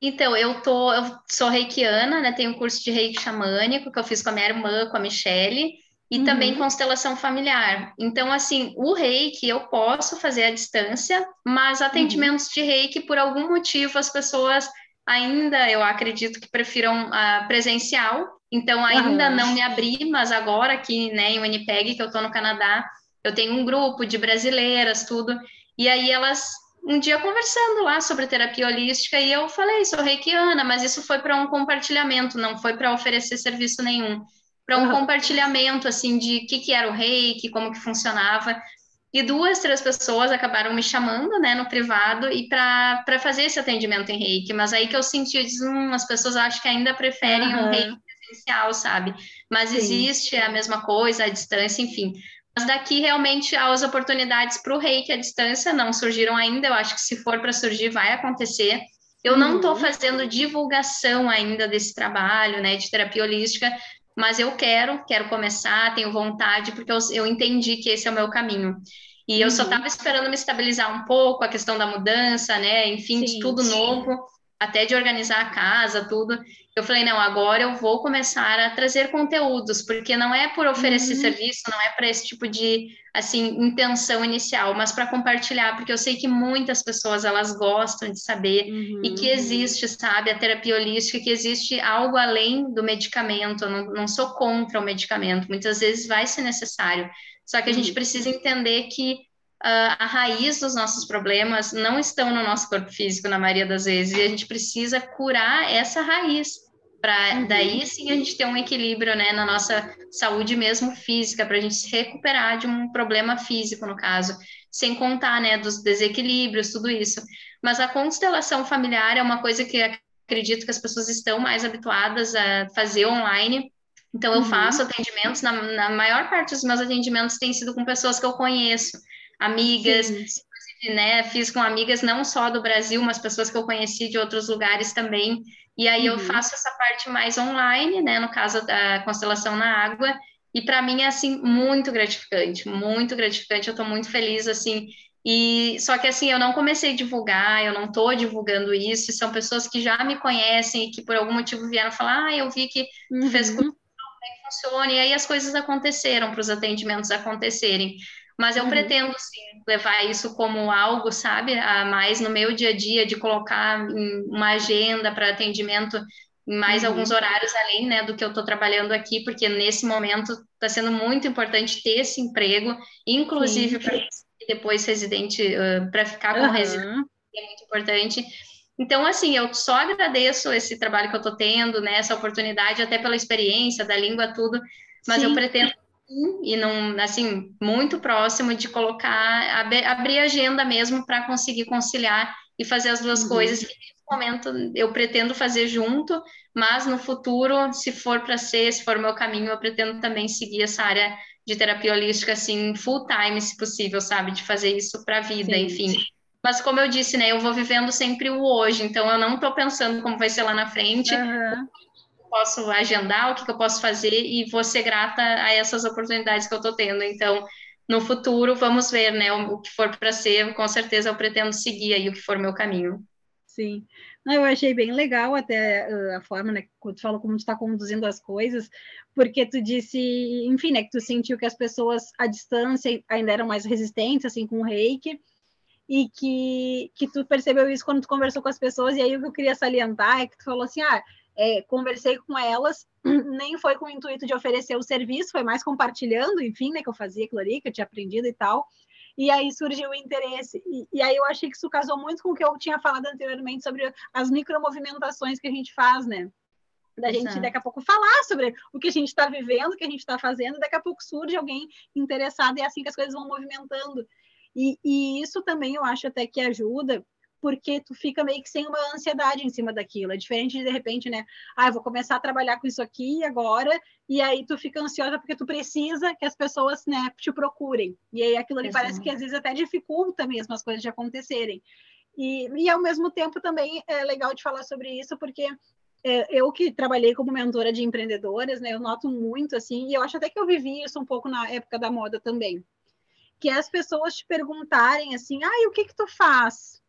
Então, eu tô, eu sou reikiana, né? Tenho um curso de reiki xamânico que eu fiz com a minha irmã, com a Michelle, e uhum. também constelação familiar. Então, assim, o reiki eu posso fazer à distância, mas atendimentos uhum. de reiki, por algum motivo, as pessoas ainda, eu acredito que prefiram uh, presencial. Então, ainda uhum. não me abri, mas agora aqui, né, em Winnipeg, que eu estou no Canadá, eu tenho um grupo de brasileiras, tudo, e aí elas um dia conversando lá sobre terapia holística e eu falei, sou reikiana, mas isso foi para um compartilhamento, não foi para oferecer serviço nenhum, para um uhum. compartilhamento assim de o que, que era o reiki, como que funcionava. E duas, três pessoas acabaram me chamando, né, no privado e para fazer esse atendimento em reiki, mas aí que eu senti, eu disse, hum, as pessoas acho que ainda preferem uhum. um reiki presencial, sabe? Mas Sim. existe a mesma coisa, a distância, enfim. Mas daqui realmente as oportunidades para o reiki à distância não surgiram ainda. Eu acho que se for para surgir, vai acontecer. Eu não estou uhum. fazendo divulgação ainda desse trabalho, né, de terapia holística, mas eu quero, quero começar, tenho vontade, porque eu, eu entendi que esse é o meu caminho. E uhum. eu só estava uhum. esperando me estabilizar um pouco, a questão da mudança, né, enfim, sim, de tudo sim. novo, até de organizar a casa, tudo eu falei, não, agora eu vou começar a trazer conteúdos, porque não é por oferecer uhum. serviço, não é para esse tipo de, assim, intenção inicial, mas para compartilhar, porque eu sei que muitas pessoas, elas gostam de saber uhum. e que existe, sabe, a terapia holística, que existe algo além do medicamento, eu não, não sou contra o medicamento, muitas vezes vai ser necessário, só que a uhum. gente precisa entender que a raiz dos nossos problemas não estão no nosso corpo físico, na maioria das vezes, e a gente precisa curar essa raiz, para uhum. daí sim a gente ter um equilíbrio né, na nossa saúde mesmo física, para a gente se recuperar de um problema físico, no caso, sem contar né, dos desequilíbrios, tudo isso. Mas a constelação familiar é uma coisa que acredito que as pessoas estão mais habituadas a fazer online. Então, eu uhum. faço atendimentos, na, na, maior parte dos meus atendimentos tem sido com pessoas que eu conheço, amigas, né, fiz com amigas não só do Brasil, mas pessoas que eu conheci de outros lugares também. E aí uhum. eu faço essa parte mais online, né, no caso da constelação na água, e para mim é assim muito gratificante, muito gratificante. Eu estou muito feliz assim. E só que assim, eu não comecei a divulgar, eu não estou divulgando isso, são pessoas que já me conhecem e que por algum motivo vieram falar: "Ah, eu vi que uhum. fez como é que funciona". E aí as coisas aconteceram para os atendimentos acontecerem. Mas eu uhum. pretendo, sim, levar isso como algo, sabe, a mais no meu dia a dia, de colocar uma agenda para atendimento em mais uhum. alguns horários além, né, do que eu estou trabalhando aqui, porque nesse momento está sendo muito importante ter esse emprego, inclusive para depois residente, uh, para ficar com uhum. residente, é muito importante. Então, assim, eu só agradeço esse trabalho que eu estou tendo, né, essa oportunidade, até pela experiência da língua, tudo, mas Sim. eu pretendo e não assim muito próximo de colocar abrir agenda mesmo para conseguir conciliar e fazer as duas uhum. coisas que nesse momento eu pretendo fazer junto mas no futuro se for para ser se for o meu caminho eu pretendo também seguir essa área de terapia holística assim full time se possível sabe de fazer isso para a vida Sim. enfim mas como eu disse né eu vou vivendo sempre o hoje então eu não estou pensando como vai ser lá na frente uhum posso agendar, o que, que eu posso fazer e vou ser grata a essas oportunidades que eu estou tendo. Então, no futuro, vamos ver, né, o, que for para ser, com certeza eu pretendo seguir aí o que for meu caminho. Sim, eu achei bem legal até a forma, né, quando tu fala como tu está conduzindo as coisas, porque tu disse, enfim, né, que tu sentiu que as pessoas à distância ainda eram mais resistentes, assim, com o reiki, e que, que tu percebeu isso quando tu conversou com as pessoas, e aí o que eu queria salientar é que tu falou assim, ah, é, conversei com elas, nem foi com o intuito de oferecer o serviço, foi mais compartilhando, enfim, né, que eu fazia aquilo ali, que eu tinha aprendido e tal. E aí surgiu o interesse. E, e, aí eu achei que isso casou muito com o que eu tinha falado anteriormente sobre as micromovimentações que a gente faz, né? Da gente Exato. daqui a pouco falar sobre o que a gente está vivendo, o que a gente está fazendo, daqui a pouco surge alguém interessado e é assim que as coisas vão movimentando. E, e isso também eu acho até que ajuda, porque tu fica meio que sem uma ansiedade em cima daquilo. É diferente de, de repente, né? Ah, eu vou começar a trabalhar com isso aqui agora, e aí tu fica ansiosa porque tu precisa que as pessoas, né, te procurem. E aí aquilo ali parece que às vezes até dificulta mesmo as coisas de acontecerem. E, e ao mesmo tempo também é legal de falar sobre isso, porque é, eu que trabalhei como mentora de empreendedoras, né, eu noto muito assim, e eu acho até que eu vivi isso um pouco na época da moda também, que é as pessoas te perguntarem assim, ah, o que que tu faz?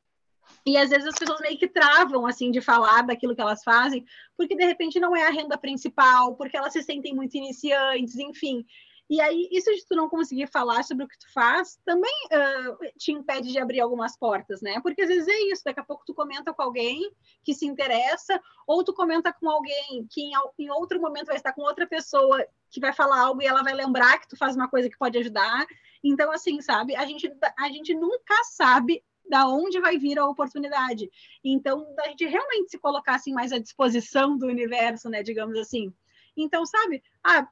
E às vezes as pessoas meio que travam assim de falar daquilo que elas fazem, porque de repente não é a renda principal, porque elas se sentem muito iniciantes, enfim. E aí, isso de tu não conseguir falar sobre o que tu faz também uh, te impede de abrir algumas portas, né? Porque às vezes é isso, daqui a pouco tu comenta com alguém que se interessa, ou tu comenta com alguém que em, em outro momento vai estar com outra pessoa que vai falar algo e ela vai lembrar que tu faz uma coisa que pode ajudar. Então, assim, sabe, a gente, a gente nunca sabe da onde vai vir a oportunidade. Então, a gente realmente se colocar assim, mais à disposição do universo, né, digamos assim. Então, sabe, ah,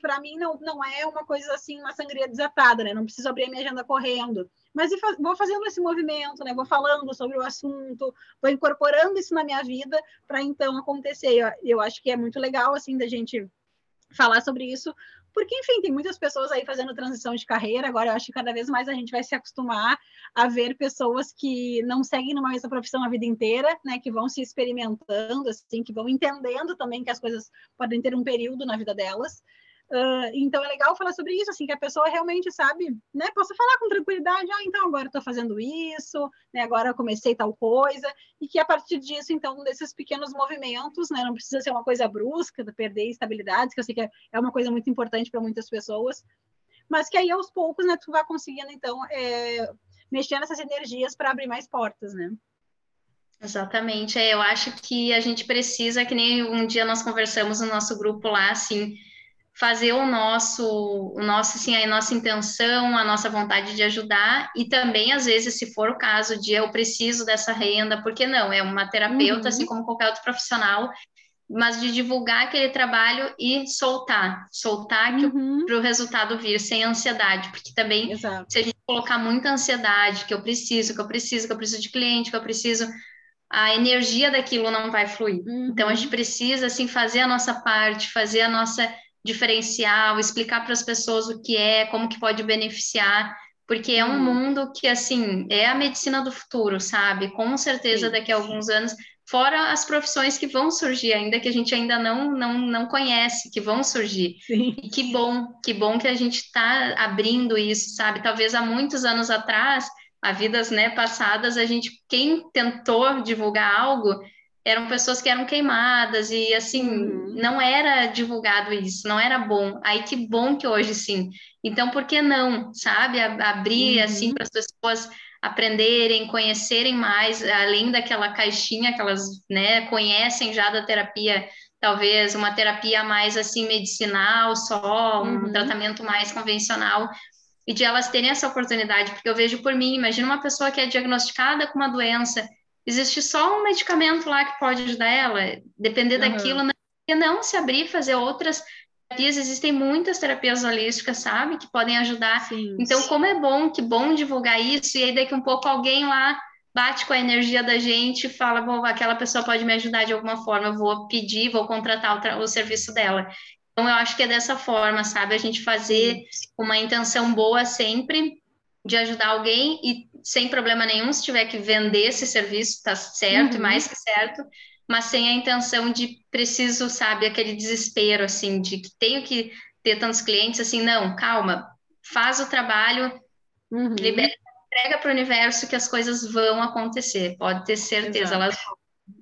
para mim não, não é uma coisa assim, uma sangria desatada, né? Não preciso abrir minha agenda correndo. Mas vou fazendo esse movimento, né? Vou falando sobre o assunto, vou incorporando isso na minha vida para então acontecer. Eu, eu acho que é muito legal assim da gente falar sobre isso, porque, enfim, tem muitas pessoas aí fazendo transição de carreira. Agora, eu acho que cada vez mais a gente vai se acostumar a ver pessoas que não seguem numa mesma profissão a vida inteira, né? Que vão se experimentando, assim, que vão entendendo também que as coisas podem ter um período na vida delas. Uh, então é legal falar sobre isso, assim, que a pessoa realmente sabe, né? Possa falar com tranquilidade, ah, então agora estou fazendo isso, né? Agora eu comecei tal coisa, e que a partir disso, então, desses pequenos movimentos, né? Não precisa ser uma coisa brusca, de perder estabilidade, que eu sei que é uma coisa muito importante para muitas pessoas, mas que aí aos poucos, né, tu vai conseguindo, então, é, mexer nessas energias para abrir mais portas, né? Exatamente, é, eu acho que a gente precisa, que nem um dia nós conversamos no nosso grupo lá, assim, fazer o nosso, o nosso, assim, a nossa intenção, a nossa vontade de ajudar e também, às vezes, se for o caso de eu preciso dessa renda, porque não, é uma terapeuta, assim uhum. assim como qualquer outro profissional, mas de divulgar aquele trabalho e soltar, soltar uhum. para o resultado vir sem ansiedade, porque também Exato. se a gente colocar muita ansiedade, que eu preciso, que eu preciso, que eu preciso de cliente, que eu preciso, a energia daquilo não vai fluir. Uhum. Então a gente uhum. precisa assim fazer a nossa parte, fazer a nossa diferencial, explicar para as pessoas o que é, como que pode beneficiar, porque é um uhum. mundo que, assim, é a medicina do futuro, sabe? Com certeza, Sim. daqui a alguns anos, fora as profissões que vão surgir, ainda que a gente ainda não, não, não conhece, que vão surgir. Sim. E que bom, que bom que a gente está abrindo isso, sabe? Talvez há muitos anos atrás, a vidas né, passadas, a gente, quem tentou divulgar algo, eram pessoas que eram queimadas e assim uhum. não era divulgado isso, não era bom. Aí que bom que hoje sim. Então por que não, sabe, abrir uhum. assim para as pessoas aprenderem, conhecerem mais, além daquela caixinha que elas, né, conhecem já da terapia, talvez uma terapia mais assim medicinal, só um uhum. tratamento mais convencional, e de elas terem essa oportunidade, porque eu vejo por mim, imagina uma pessoa que é diagnosticada com uma doença existe só um medicamento lá que pode ajudar ela, depender uhum. daquilo, não, não se abrir, fazer outras terapias, existem muitas terapias holísticas, sabe, que podem ajudar. Sim, então, sim. como é bom, que bom divulgar isso, e aí daqui um pouco alguém lá bate com a energia da gente e fala, bom, aquela pessoa pode me ajudar de alguma forma, eu vou pedir, vou contratar o, o serviço dela. Então, eu acho que é dessa forma, sabe, a gente fazer uma intenção boa sempre de ajudar alguém e sem problema nenhum, se tiver que vender esse serviço, está certo, uhum. mais que certo, mas sem a intenção de preciso, sabe, aquele desespero, assim, de que tenho que ter tantos clientes, assim, não, calma, faz o trabalho, uhum. libera, entrega para o universo que as coisas vão acontecer, pode ter certeza, elas,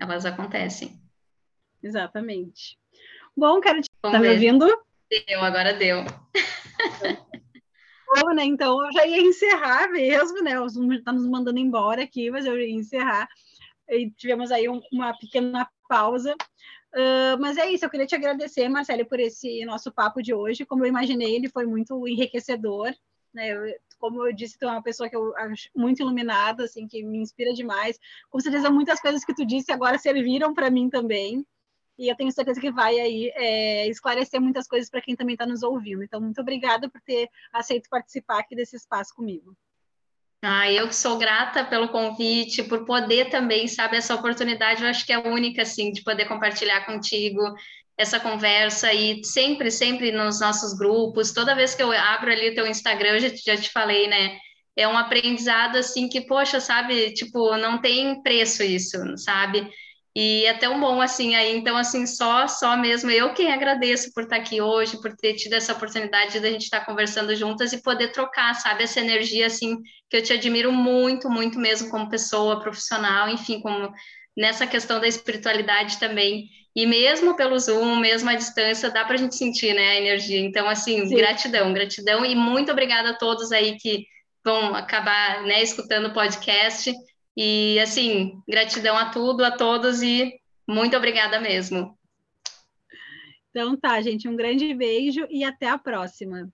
elas acontecem. Exatamente. Bom, quero te... Tá me ouvindo? Deu, agora deu. Né? Então eu já ia encerrar mesmo, né? O Zoom está nos mandando embora aqui, mas eu ia encerrar. E tivemos aí um, uma pequena pausa. Uh, mas é isso, eu queria te agradecer, Marcelo, por esse nosso papo de hoje. Como eu imaginei, ele foi muito enriquecedor. Né? Eu, como eu disse, tu é uma pessoa que eu acho muito iluminada, assim, que me inspira demais. Com certeza, muitas coisas que tu disse agora serviram para mim também. E eu tenho certeza que vai aí é, esclarecer muitas coisas para quem também está nos ouvindo. Então, muito obrigada por ter aceito participar aqui desse espaço comigo. Ah, eu que sou grata pelo convite, por poder também, sabe, essa oportunidade, eu acho que é única, assim, de poder compartilhar contigo essa conversa e sempre, sempre nos nossos grupos, toda vez que eu abro ali o teu Instagram, eu já, já te falei, né, é um aprendizado, assim, que, poxa, sabe, tipo, não tem preço isso, sabe, e é tão bom assim aí, então assim, só só mesmo eu quem agradeço por estar aqui hoje, por ter tido essa oportunidade de a gente estar conversando juntas e poder trocar, sabe, essa energia assim que eu te admiro muito, muito mesmo como pessoa, profissional, enfim, como nessa questão da espiritualidade também. E mesmo pelo Zoom, mesmo à distância, dá para a gente sentir, né, a energia. Então, assim, Sim. gratidão, gratidão e muito obrigada a todos aí que vão acabar, né, escutando o podcast. E, assim, gratidão a tudo, a todos e muito obrigada mesmo. Então tá, gente, um grande beijo e até a próxima.